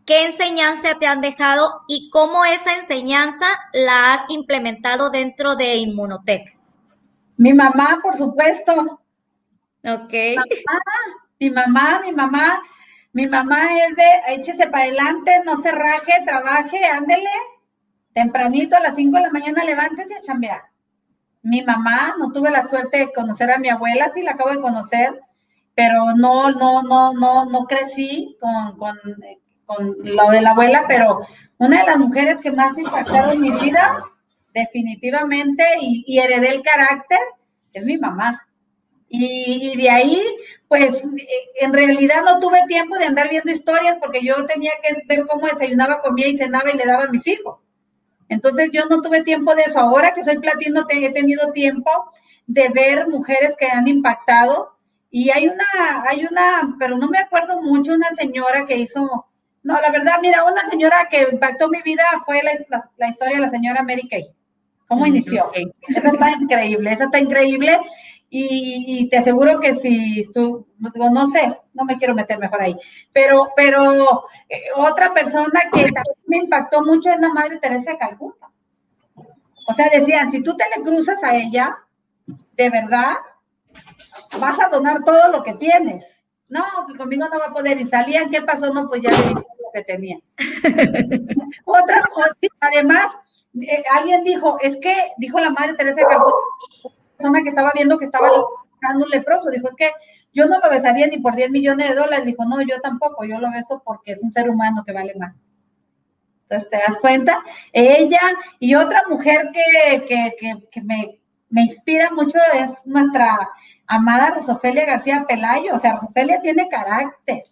qué enseñanza te han dejado y cómo esa enseñanza la has implementado dentro de Inmunotech. Mi mamá, por supuesto. Ok. Mi mamá, mi mamá, mi mamá es de échese para adelante, no se raje, trabaje, ándele. Tempranito a las 5 de la mañana levántese a chambear. Mi mamá, no tuve la suerte de conocer a mi abuela, sí la acabo de conocer pero no, no, no, no, no crecí con, con, con lo de la abuela, pero una de las mujeres que más impactado en mi vida, definitivamente, y, heredé el carácter, es mi mamá. Y, de ahí, pues, en realidad no tuve tiempo de andar viendo historias porque yo tenía que ver cómo desayunaba, comía y cenaba y le daba a mis hijos. Entonces yo no tuve tiempo de eso. Ahora que soy platino, he tenido tiempo de ver mujeres que han impactado y hay una, hay una, pero no me acuerdo mucho, una señora que hizo, no, la verdad, mira, una señora que impactó mi vida fue la, historia de la señora Mary Kay. cómo inició. Eso está increíble, eso está increíble. Y, te aseguro que si tú, no sé, no me quiero meter mejor ahí, pero, pero eh, otra persona que también me impactó mucho es la Madre Teresa de Calcuta. O sea, decían, si tú te le cruzas a ella, de verdad, vas a donar todo lo que tienes. No, pues conmigo no va a poder. Y salían, ¿qué pasó? No, pues ya le lo que tenía. Otra cosa, además, eh, alguien dijo, es que, dijo la madre Teresa Calcuta, persona que estaba viendo que estaba un leproso, dijo, es que yo no lo besaría ni por 10 millones de dólares. Dijo, no, yo tampoco, yo lo beso porque es un ser humano que vale más. Entonces, ¿te das cuenta? Ella y otra mujer que, que, que, que me, me, inspira mucho es nuestra amada Rosofelia García Pelayo. O sea, Rosofelia tiene carácter.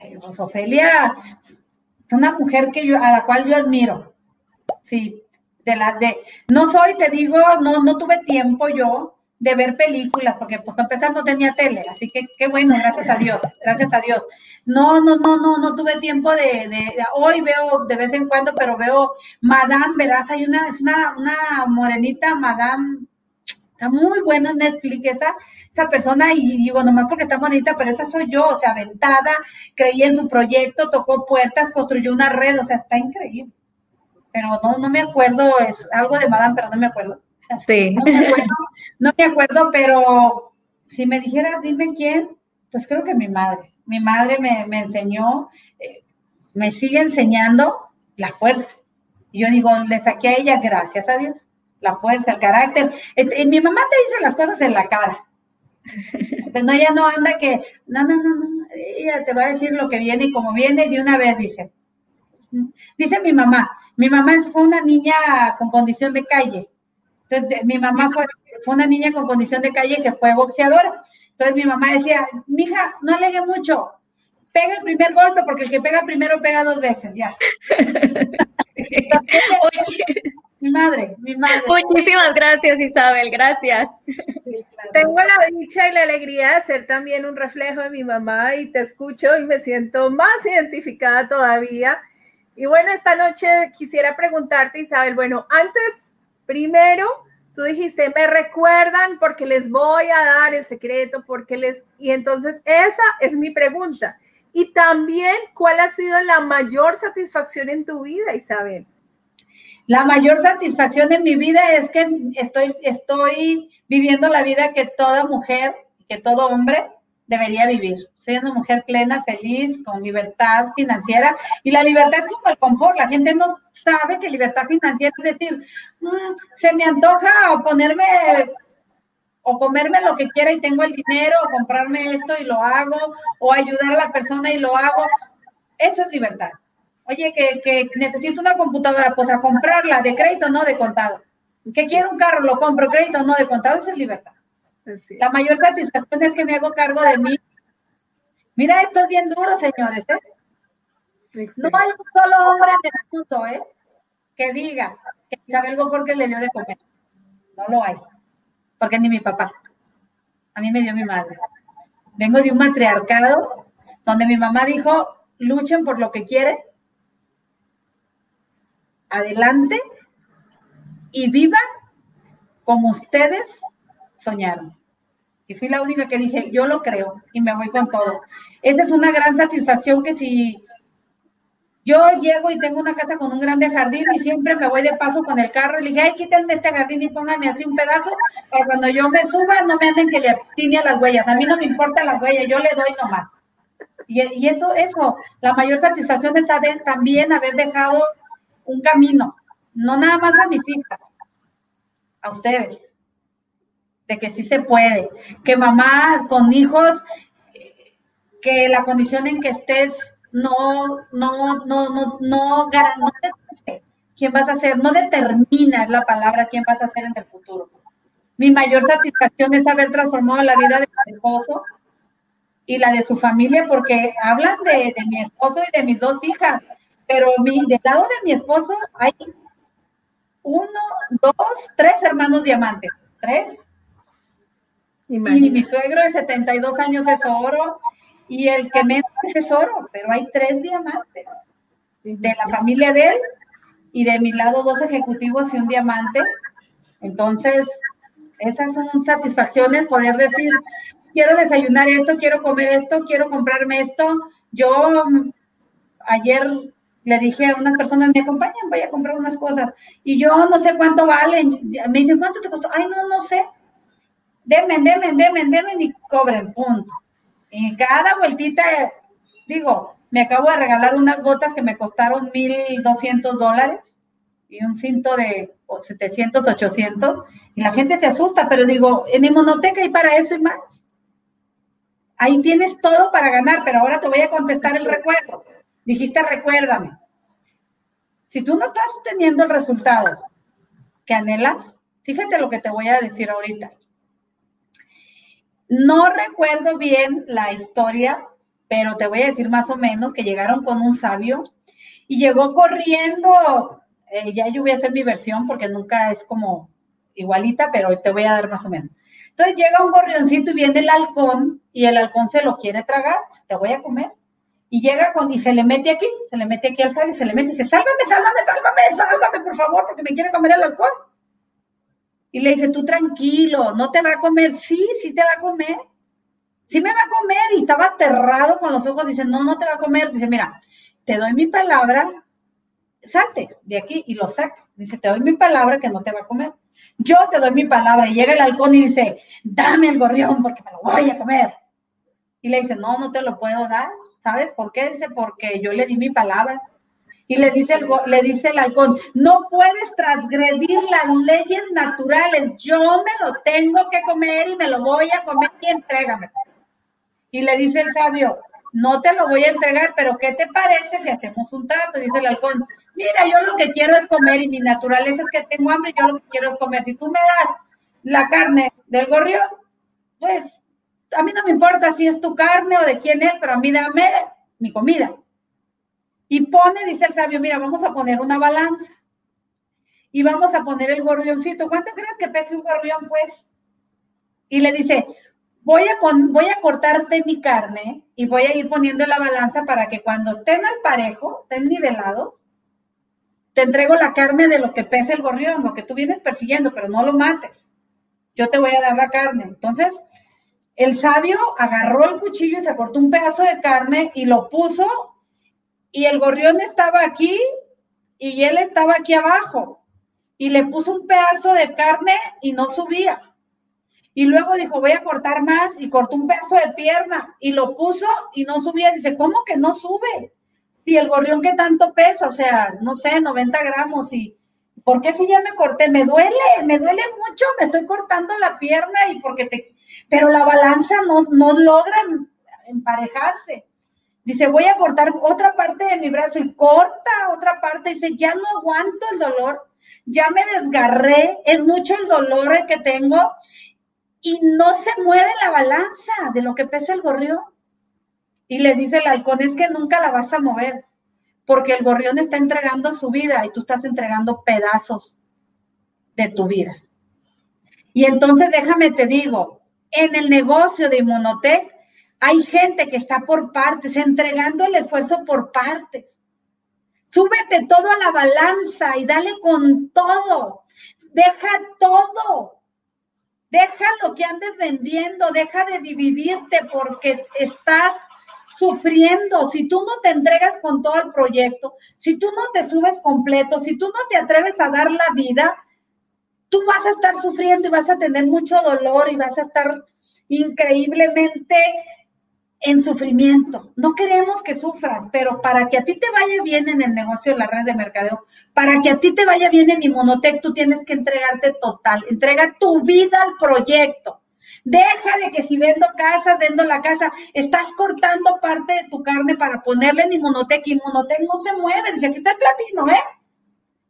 Eh, Rosofelia es una mujer que yo, a la cual yo admiro. Sí, de la de, no soy, te digo, no, no tuve tiempo yo de ver películas, porque pues para no tenía tele, así que qué bueno, gracias a Dios, gracias a Dios. No, no, no, no, no tuve tiempo de, de, hoy veo de vez en cuando, pero veo Madame, verás, hay una, es una, una morenita, Madame, está muy buena en Netflix esa, esa persona, y digo, nomás porque está bonita, pero esa soy yo, o sea, aventada, creí en su proyecto, tocó puertas, construyó una red, o sea, está increíble. Pero no, no me acuerdo, es algo de Madame, pero no me acuerdo. Sí. No me, acuerdo, pero si me dijeras, dime quién, pues creo que mi madre. Mi madre me, enseñó, eh, me sigue enseñando la fuerza. Y yo digo, le saqué a ella, gracias a Dios, la fuerza, el carácter. mi mamá te dice las cosas en la cara. Pues no, ella no anda que, no, no, no, no, ella te va a decir lo que viene y como viene de una vez, dice. Dice mi mamá, mi mamá fue una niña con condición de calle entonces, mi mamá fue, fue una niña con condición de calle que fue boxeadora. Entonces, mi mamá decía, mija, no alegue mucho, pega el primer golpe, porque el que pega primero pega dos veces, ya. mi madre, mi madre. Muchísimas gracias, Isabel, gracias. Tengo la dicha y la alegría de ser también un reflejo de mi mamá y te escucho y me siento más identificada todavía. Y bueno, esta noche quisiera preguntarte, Isabel, bueno, antes Primero, tú dijiste, me recuerdan porque les voy a dar el secreto, porque les... Y entonces esa es mi pregunta. Y también, ¿cuál ha sido la mayor satisfacción en tu vida, Isabel? La mayor satisfacción en mi vida es que estoy, estoy viviendo la vida que toda mujer, que todo hombre debería vivir. Soy una mujer plena, feliz, con libertad financiera. Y la libertad es como el confort. La gente no sabe que libertad financiera es decir, mm, se me antoja ponerme o comerme lo que quiera y tengo el dinero, o comprarme esto y lo hago, o ayudar a la persona y lo hago. Eso es libertad. Oye, que, que necesito una computadora, pues a comprarla, de crédito, no de contado. Que quiero un carro, lo compro, crédito, no de contado, eso es libertad. La mayor satisfacción es que me hago cargo de mí. Mira, esto es bien duro, señores. ¿eh? No hay un solo hombre en el mundo ¿eh? que diga que Isabel porque le dio de comer. No lo hay. Porque ni mi papá. A mí me dio mi madre. Vengo de un matriarcado donde mi mamá dijo, luchen por lo que quieren, adelante y vivan como ustedes soñaron. Y fui la única que dije, yo lo creo y me voy con todo. Esa es una gran satisfacción que si yo llego y tengo una casa con un grande jardín y siempre me voy de paso con el carro y le dije, ay, quítenme este jardín y pónganme así un pedazo para cuando yo me suba no me anden que le atine a las huellas. A mí no me importan las huellas, yo le doy nomás. Y, y eso, eso, la mayor satisfacción es saber también haber dejado un camino, no nada más a mis hijas, a ustedes de que sí se puede, que mamás con hijos, que la condición en que estés no, no, no, no, no, no quién vas a ser, no determina es la palabra quién vas a ser en el futuro. Mi mayor satisfacción es haber transformado la vida de mi esposo y la de su familia, porque hablan de, de mi esposo y de mis dos hijas, pero mi, del lado de mi esposo hay uno, dos, tres hermanos diamantes, tres, y mi suegro de 72 años es oro y el que menos es oro, pero hay tres diamantes de la familia de él y de mi lado dos ejecutivos y un diamante. Entonces, esas son satisfacciones, poder decir, quiero desayunar esto, quiero comer esto, quiero comprarme esto. Yo ayer le dije a unas personas, me acompañan, voy a comprar unas cosas. Y yo no sé cuánto valen. Me dicen, ¿cuánto te costó? Ay, no, no sé. Demen, demen, demen, demen y cobren, punto. Y cada vueltita, digo, me acabo de regalar unas botas que me costaron 1.200 dólares y un cinto de 700, 800. Y la gente se asusta, pero digo, en Inmunoteca hay para eso y más. Ahí tienes todo para ganar, pero ahora te voy a contestar el recuerdo. Dijiste, recuérdame. Si tú no estás teniendo el resultado que anhelas, fíjate lo que te voy a decir ahorita. No recuerdo bien la historia, pero te voy a decir más o menos que llegaron con un sabio y llegó corriendo. Eh, ya yo voy a hacer mi versión porque nunca es como igualita, pero te voy a dar más o menos. Entonces llega un gorrioncito y viene el halcón y el halcón se lo quiere tragar, te voy a comer y llega con, y se le mete aquí, se le mete aquí al sabio, se le mete y dice, sálvame, sálvame, sálvame, sálvame, por favor, porque me quiere comer el alcohol. Y le dice, tú tranquilo, no te va a comer, sí, sí te va a comer, sí me va a comer, y estaba aterrado con los ojos, dice, no, no te va a comer, dice, mira, te doy mi palabra, salte de aquí, y lo saca, dice, te doy mi palabra que no te va a comer. Yo te doy mi palabra, y llega el halcón y dice, dame el gorrión porque me lo voy a comer. Y le dice, no, no te lo puedo dar, ¿Sabes por qué? Dice, porque yo le di mi palabra. Y le dice, el, le dice el halcón, no puedes transgredir las leyes naturales, yo me lo tengo que comer y me lo voy a comer y entrégame. Y le dice el sabio, no te lo voy a entregar, pero ¿qué te parece si hacemos un trato? Dice el halcón, mira, yo lo que quiero es comer y mi naturaleza es que tengo hambre yo lo que quiero es comer. Si tú me das la carne del gorrión, pues a mí no me importa si es tu carne o de quién es, pero a mí dame mi comida. Y pone, dice el sabio, mira, vamos a poner una balanza. Y vamos a poner el gorrioncito. ¿Cuánto crees que pese un gorrión, pues? Y le dice, voy a, voy a mi carne y voy a ir poniendo la balanza para que cuando estén al parejo, estén nivelados, te entrego la carne de lo que pesa el gorrión, lo que tú vienes persiguiendo, pero no lo mates. Yo te voy a dar la carne. Entonces, el sabio agarró el cuchillo y se cortó un pedazo de carne y lo puso y el gorrión estaba aquí y él estaba aquí abajo y le puso un pedazo de carne y no subía. Y luego dijo, voy a cortar más y cortó un pedazo de pierna y lo puso y no subía. Dice, ¿cómo que no sube? Si el gorrión que tanto pesa, o sea, no sé, 90 gramos y ¿por qué si ya me corté? Me duele, me duele mucho, me estoy cortando la pierna y porque te, pero la balanza no, no logra emparejarse. Dice, voy a cortar otra parte de mi brazo y corta otra parte. Dice, ya no aguanto el dolor, ya me desgarré, es mucho el dolor que tengo y no se mueve la balanza de lo que pesa el gorrión. Y le dice el halcón, es que nunca la vas a mover porque el gorrión está entregando su vida y tú estás entregando pedazos de tu vida. Y entonces déjame te digo, en el negocio de Inmunotech hay gente que está por partes, entregando el esfuerzo por partes. Súbete todo a la balanza y dale con todo. Deja todo. Deja lo que andes vendiendo, deja de dividirte porque estás sufriendo, si tú no te entregas con todo el proyecto, si tú no te subes completo, si tú no te atreves a dar la vida, tú vas a estar sufriendo y vas a tener mucho dolor y vas a estar increíblemente en sufrimiento. No queremos que sufras, pero para que a ti te vaya bien en el negocio de la red de mercadeo, para que a ti te vaya bien en Inmunotech, tú tienes que entregarte total. Entrega tu vida al proyecto. Deja de que si vendo casas, vendo la casa, estás cortando parte de tu carne para ponerle en Inmunotec. Inmunotec no se mueve, dice, aquí está el platino, ¿eh?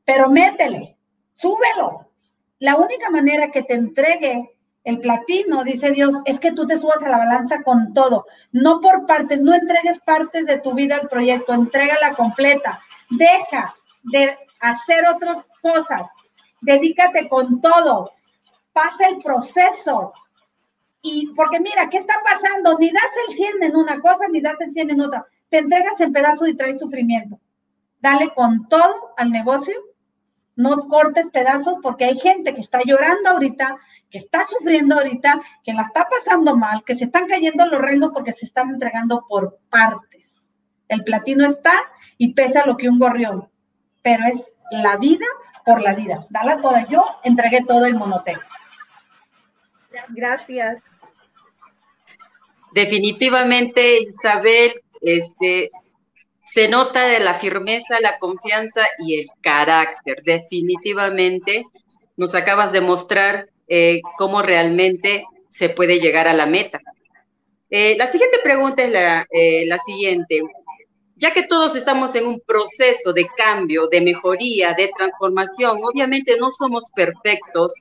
Pero métele, súbelo. La única manera que te entregue el platino, dice Dios, es que tú te subas a la balanza con todo, no por partes, no entregues partes de tu vida al proyecto, entrégala completa. Deja de hacer otras cosas, dedícate con todo, pasa el proceso, y porque mira, ¿qué está pasando? Ni das el 100 en una cosa, ni das el 100 en otra. Te entregas en pedazos y traes sufrimiento. dale con todo al negocio, no cortes pedazos porque hay gente que está llorando ahorita, que está sufriendo ahorita, que la está pasando mal, que se están cayendo los reinos porque se están entregando por partes. El platino está y pesa lo que un gorrión, pero es la vida por la vida. Dala toda. Yo entregué todo el monoteco. Gracias. Definitivamente, Isabel, este, se nota de la firmeza, la confianza y el carácter. Definitivamente nos acabas de mostrar eh, cómo realmente se puede llegar a la meta. Eh, la siguiente pregunta es la, eh, la siguiente. Ya que todos estamos en un proceso de cambio, de mejoría, de transformación, obviamente no somos perfectos,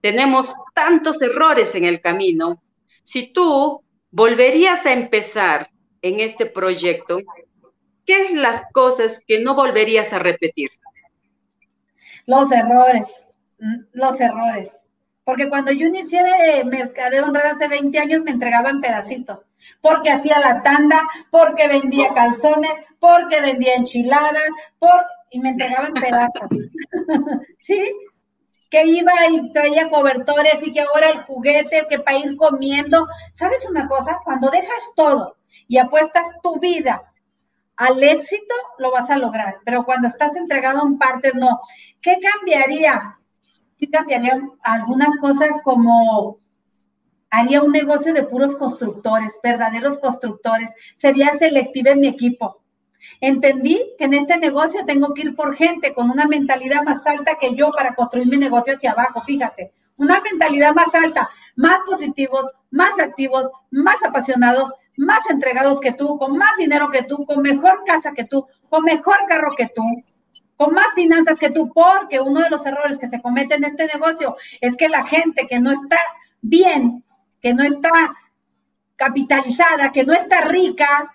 tenemos tantos errores en el camino. Si tú volverías a empezar en este proyecto, ¿qué es las cosas que no volverías a repetir? Los errores, los errores. Porque cuando yo inicié Mercadeo Red hace 20 años me entregaba en pedacitos. Porque hacía la tanda, porque vendía calzones, porque vendía enchiladas, por... y me entregaba en pedazos. ¿Sí? Que iba y traía cobertores y que ahora el juguete, que para ir comiendo. ¿Sabes una cosa? Cuando dejas todo y apuestas tu vida al éxito, lo vas a lograr. Pero cuando estás entregado en partes, no. ¿Qué cambiaría? Sí cambiaría algunas cosas como haría un negocio de puros constructores, verdaderos constructores. Sería selectiva en mi equipo Entendí que en este negocio tengo que ir por gente con una mentalidad más alta que yo para construir mi negocio hacia abajo, fíjate, una mentalidad más alta, más positivos, más activos, más apasionados, más entregados que tú, con más dinero que tú, con mejor casa que tú, con mejor carro que tú, con más finanzas que tú, porque uno de los errores que se comete en este negocio es que la gente que no está bien, que no está capitalizada, que no está rica,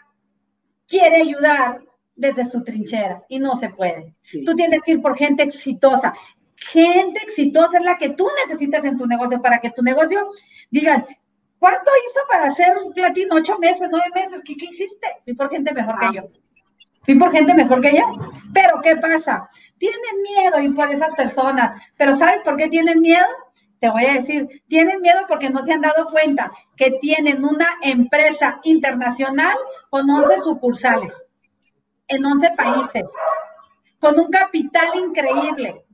quiere ayudar desde su trinchera y no se puede. Tú tienes que ir por gente exitosa. Gente exitosa es la que tú necesitas en tu negocio para que tu negocio digan, ¿cuánto hizo para hacer un platino? ¿Ocho meses, nueve meses? ¿Qué, hiciste? Fui por gente mejor que ah. yo. Fui por gente mejor que ella. Pero ¿qué pasa? Tienen miedo y por esas personas. Pero ¿sabes por qué tienen miedo? Te voy a decir, tienen miedo porque no se han dado cuenta que tienen una empresa internacional con 11 sucursales en 11 países, con un capital increíble,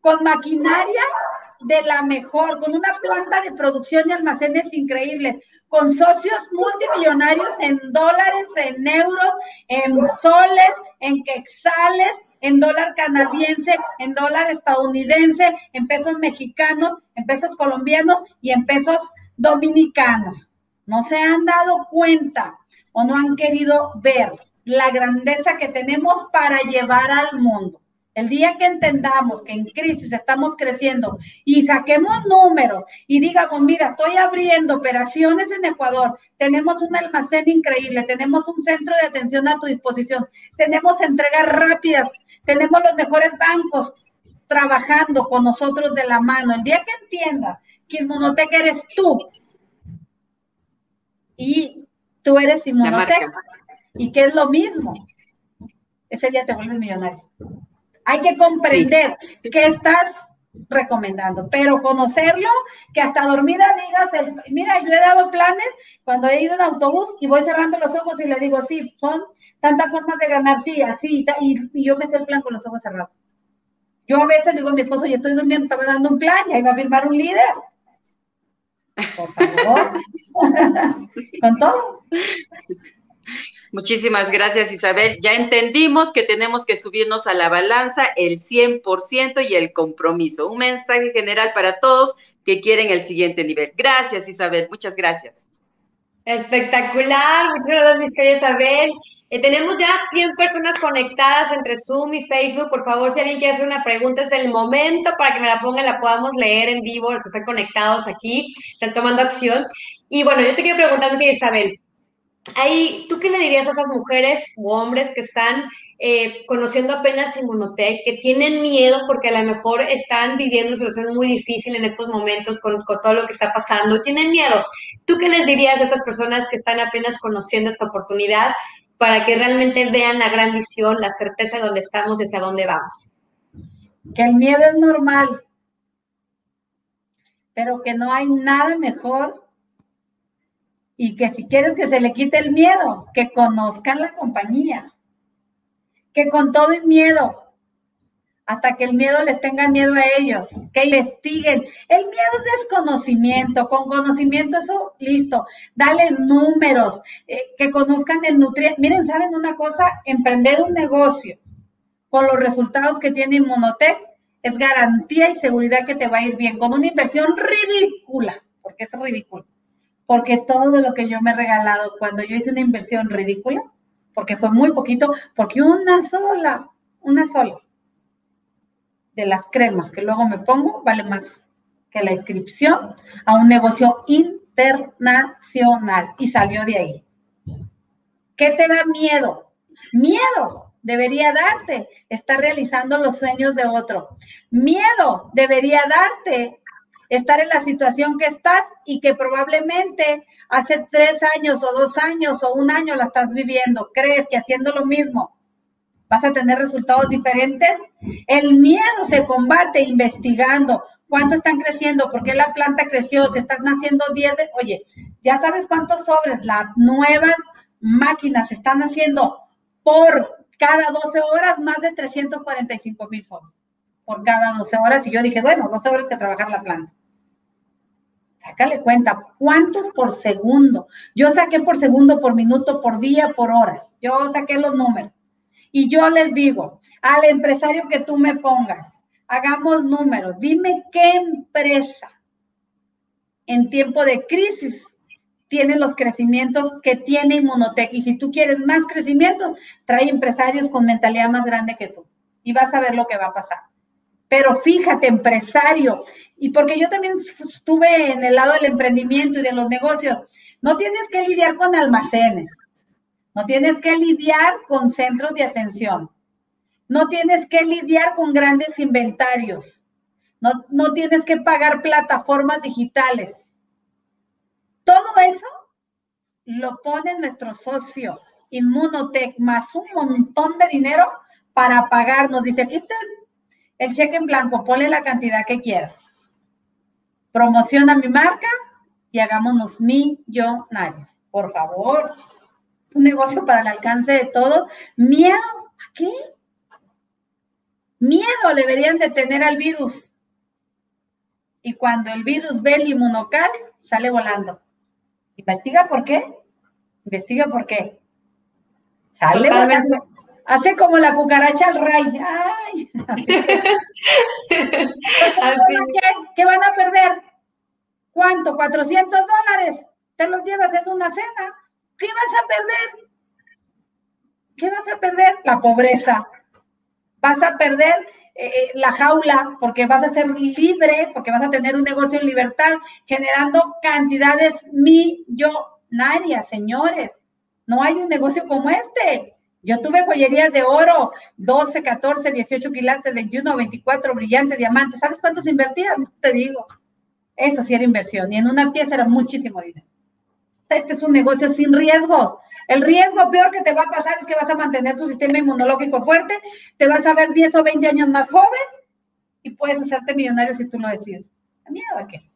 con maquinaria de la mejor, con una planta de producción y almacenes increíbles, con socios multimillonarios en dólares, en euros, en soles, en quexales, en dólar canadiense, en dólar estadounidense, en pesos mexicanos, en pesos colombianos y en pesos dominicanos. No se han dado cuenta o no han querido ver la grandeza que tenemos para llevar al mundo. El día que entendamos que en crisis estamos creciendo y saquemos números y digamos, mira, estoy abriendo operaciones en Ecuador, tenemos un almacén increíble, tenemos un centro de atención a tu disposición, tenemos entregas rápidas, tenemos los mejores bancos trabajando con nosotros de la mano. El día que entiendas que Inmunotech eres tú y tú eres Inmunotech y que es lo mismo, ese día te vuelves millonario. Hay que comprender qué estás recomendando, pero conocerlo, que hasta dormida digas, mira, yo he dado planes cuando he ido en autobús y voy cerrando los ojos y le digo, sí, son tantas formas de ganar, sí, así, y, yo me sé el plan con los ojos cerrados. Yo a veces digo a mi esposo, yo estoy durmiendo, estaba dando un plan, y ahí va a firmar un líder. Por favor. con todo. Muchísimas gracias, Isabel. Ya entendimos que tenemos que subirnos a la balanza el 100% y el compromiso. Un mensaje general para todos que quieren el siguiente nivel. Gracias, Isabel. Muchas gracias. Espectacular. Muchas gracias, Isabel. Eh, tenemos ya 100 personas conectadas entre Zoom y Facebook. Por favor, si alguien quiere hacer una pregunta, es el momento para que me la pongan, la podamos leer en vivo, los que están conectados aquí, están tomando acción. Y bueno, yo te quiero preguntar, Isabel, ahí, ¿tú qué le dirías a esas mujeres u hombres que están eh, conociendo apenas Inmunotech, que tienen miedo porque a lo mejor están viviendo una situación muy difícil en estos momentos con, todo lo que está pasando, tienen miedo? ¿Tú qué les dirías a estas personas que están apenas conociendo esta oportunidad para que realmente vean la gran visión, la certeza de dónde estamos y hacia dónde vamos. Que el miedo es normal, pero que no hay nada mejor y que si quieres que se le quite el miedo, que conozcan la compañía, que con todo y miedo hasta que el miedo les tenga miedo a ellos, que investiguen. El miedo es desconocimiento, con conocimiento eso, listo, dale números, eh, que conozcan el nutriente. Miren, ¿saben una cosa? Emprender un negocio con los resultados que tiene Inmunotech es garantía y seguridad que te va a ir bien, con una inversión ridícula, porque es ridículo. Porque todo lo que yo me he regalado cuando yo hice una inversión ridícula, porque fue muy poquito, porque una sola, una sola de las cremas que luego me pongo vale más que la inscripción a un negocio internacional y salió de ahí. ¿Qué te da miedo? Miedo debería darte estar realizando los sueños de otro. Miedo debería darte estar en la situación que estás y que probablemente hace tres años o dos años o un año la estás viviendo. Crees que haciendo lo mismo vas a tener resultados diferentes. El miedo se combate investigando cuánto están creciendo, por qué la planta creció, si estás naciendo 10, oye, ya sabes cuántos sobres las nuevas máquinas están haciendo por cada 12 horas, más de 345 mil sobres por cada 12 horas. Y yo dije, bueno, 12 horas que trabajar la planta. Sácale cuenta, ¿cuántos por segundo? Yo saqué por segundo, por minuto, por día, por horas. Yo saqué los números. Y yo les digo, al empresario que tú me pongas, hagamos números, dime qué empresa en tiempo de crisis tiene los crecimientos que tiene Inmunotech. Y si tú quieres más crecimiento, trae empresarios con mentalidad más grande que tú. Y vas a ver lo que va a pasar. Pero fíjate, empresario, y porque yo también estuve en el lado del emprendimiento y de los negocios, no tienes que lidiar con almacenes, no tienes que lidiar con centros de atención. No tienes que lidiar con grandes inventarios. No, no tienes que pagar plataformas digitales. Todo eso lo pone nuestro socio Inmunotech más un montón de dinero para pagarnos. Dice, aquí está el cheque en blanco, ponle la cantidad que quieras. Promociona mi marca y hagámonos millonarios. Por favor un negocio para el alcance de todos. ¿Miedo? ¿A qué? Miedo le deberían de tener al virus. Y cuando el virus ve el inmunocal, sale volando. ¿Investiga por qué? Investiga por qué. Sale volando. Hace como la cucaracha al rey. ¡Ay! ¿Qué van a perder? ¿Cuánto? ¿400 dólares? Te los llevas en una cena. ¿Qué vas a perder? ¿Qué vas a perder? La pobreza. Vas a perder eh, eh, la jaula porque vas a ser libre, porque vas a tener un negocio en libertad, generando cantidades millonarias, señores. No hay un negocio como este. Yo tuve joyerías de oro, 12, 14, 18 quilates, 21, 24 brillantes, diamantes. ¿Sabes cuántos invertías? te digo. Eso sí era inversión. Y en una pieza era muchísimo dinero este es un negocio sin riesgo. El riesgo peor que te va a pasar es que vas a mantener tu sistema inmunológico fuerte, te vas a ver 10 o 20 años más joven y puedes hacerte millonario si tú lo decides. ¿A miedo a qué?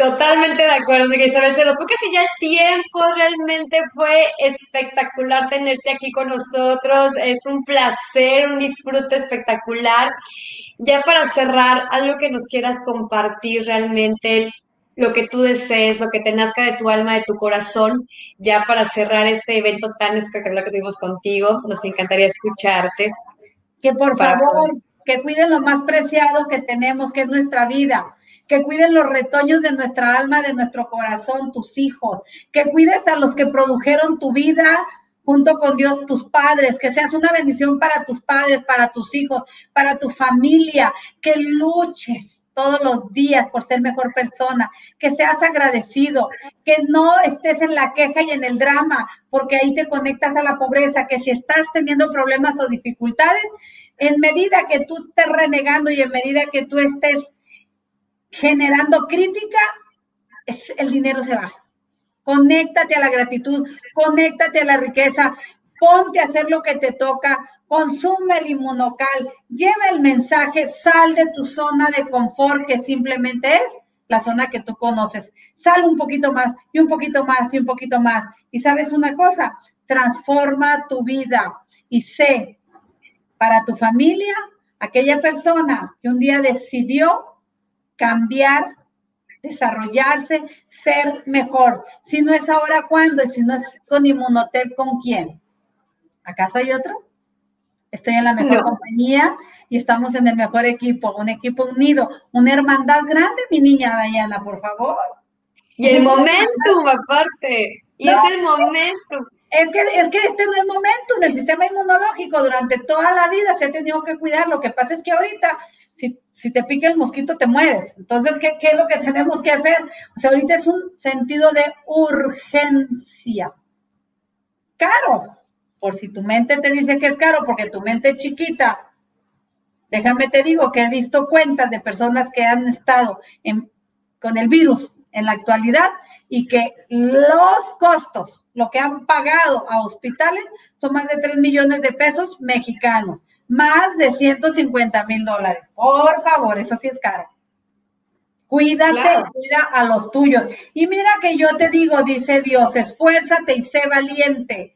Totalmente de acuerdo, Miguel Isabel Celos, porque si ya el tiempo realmente fue espectacular tenerte aquí con nosotros, es un placer, un disfrute espectacular. Ya para cerrar, algo que nos quieras compartir realmente, lo que tú desees, lo que te nazca de tu alma, de tu corazón, ya para cerrar este evento tan espectacular que tuvimos contigo. Nos encantaría escucharte. Que por favor, que cuiden lo más preciado que tenemos, que es nuestra vida. Que cuiden los retoños de nuestra alma, de nuestro corazón, tus hijos. Que cuides a los que produjeron tu vida junto con Dios, tus padres, que seas una bendición para tus padres, para tus hijos, para tu familia, que luches todos los días por ser mejor persona, que seas agradecido, que no estés en la queja y en el drama, porque ahí te conectas a la pobreza, que si estás teniendo problemas o dificultades, en medida que tú estés renegando y en medida que tú estés generando crítica, el dinero se va. Conéctate a la gratitud, conéctate a la riqueza, ponte a hacer lo que te toca, consume el inmunocal, lleva el mensaje, sal de tu zona de confort que simplemente es la zona que tú conoces. Sal un poquito más y un poquito más y un poquito más. Y sabes una cosa, transforma tu vida y sé para tu familia aquella persona que un día decidió cambiar, desarrollarse, ser mejor. Si no es ahora, ¿cuándo? Y si no es con Inmunotep, ¿con quién? ¿Acaso hay otro? Estoy en la mejor compañía y estamos en el mejor equipo, un equipo unido, una hermandad grande, mi niña Dayana, por favor. Y el momentum, aparte. Y es el momentum. Es que, es que este no es momento en el sistema inmunológico. Durante toda la vida se ha tenido que cuidar. Lo que pasa es que ahorita, si, si te pica el mosquito, te mueres. Entonces, ¿qué, ¿qué, es lo que tenemos que hacer? O sea, ahorita es un sentido de urgencia. Caro, por si tu mente te dice que es caro porque tu mente es chiquita, déjame te digo que he visto cuentas de personas que han estado con el virus en la actualidad y que los costos, lo que han pagado a hospitales, son más de 3 millones de pesos mexicanos, más de 150 mil dólares. Por favor, eso sí es caro. Cuídate, cuida a los tuyos. Y mira que yo te digo, dice Dios, esfuérzate y sé valiente.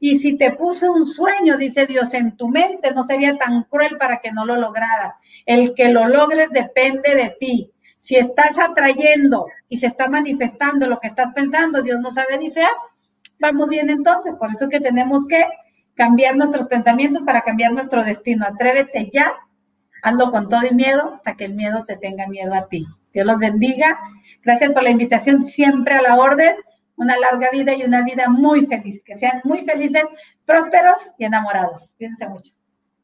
Y si te puso un sueño, dice Dios, en tu mente, no sería tan cruel para que no lo lograras. El que lo logres depende de ti. Si estás atrayendo y se está manifestando lo que estás pensando, Dios no sabe, dice, ah, vamos bien entonces. Por eso que tenemos que cambiar nuestros pensamientos para cambiar nuestro destino. Atrévete ya, hazlo con todo y miedo, hasta que el miedo te tenga miedo a ti. Dios los bendiga. Gracias por la invitación, siempre a la orden una larga vida y una vida muy feliz. Que sean muy felices, prósperos y enamorados. Cuídense mucho.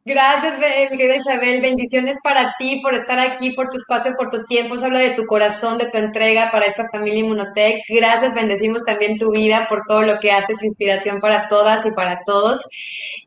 Gracias, mi querida Isabel. Bendiciones para ti por estar aquí, por tu espacio, por tu tiempo. Se habla de tu corazón, de tu entrega para esta familia Inmunotech. Gracias, bendecimos también tu vida por todo lo que haces, inspiración para todas y para todos.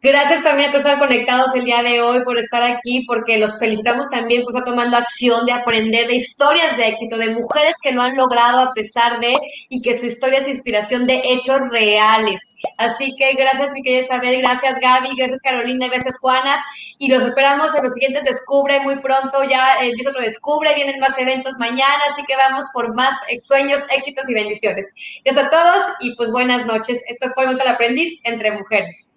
Gracias también a todos están conectados el día de hoy por estar aquí, porque los felicitamos también por estar tomando acción de aprender de historias de éxito, de mujeres que lo han logrado a pesar de y que su historia es inspiración de hechos reales. Así que gracias, mi querida Isabel, gracias Gaby, gracias Carolina, gracias Juana y los esperamos en los siguientes Descubre muy pronto, ya empieza otro Descubre, vienen más eventos mañana, así que vamos por más sueños, éxitos y bendiciones. Gracias a todos y pues buenas noches. Esto fue el Aprendiz entre Mujeres.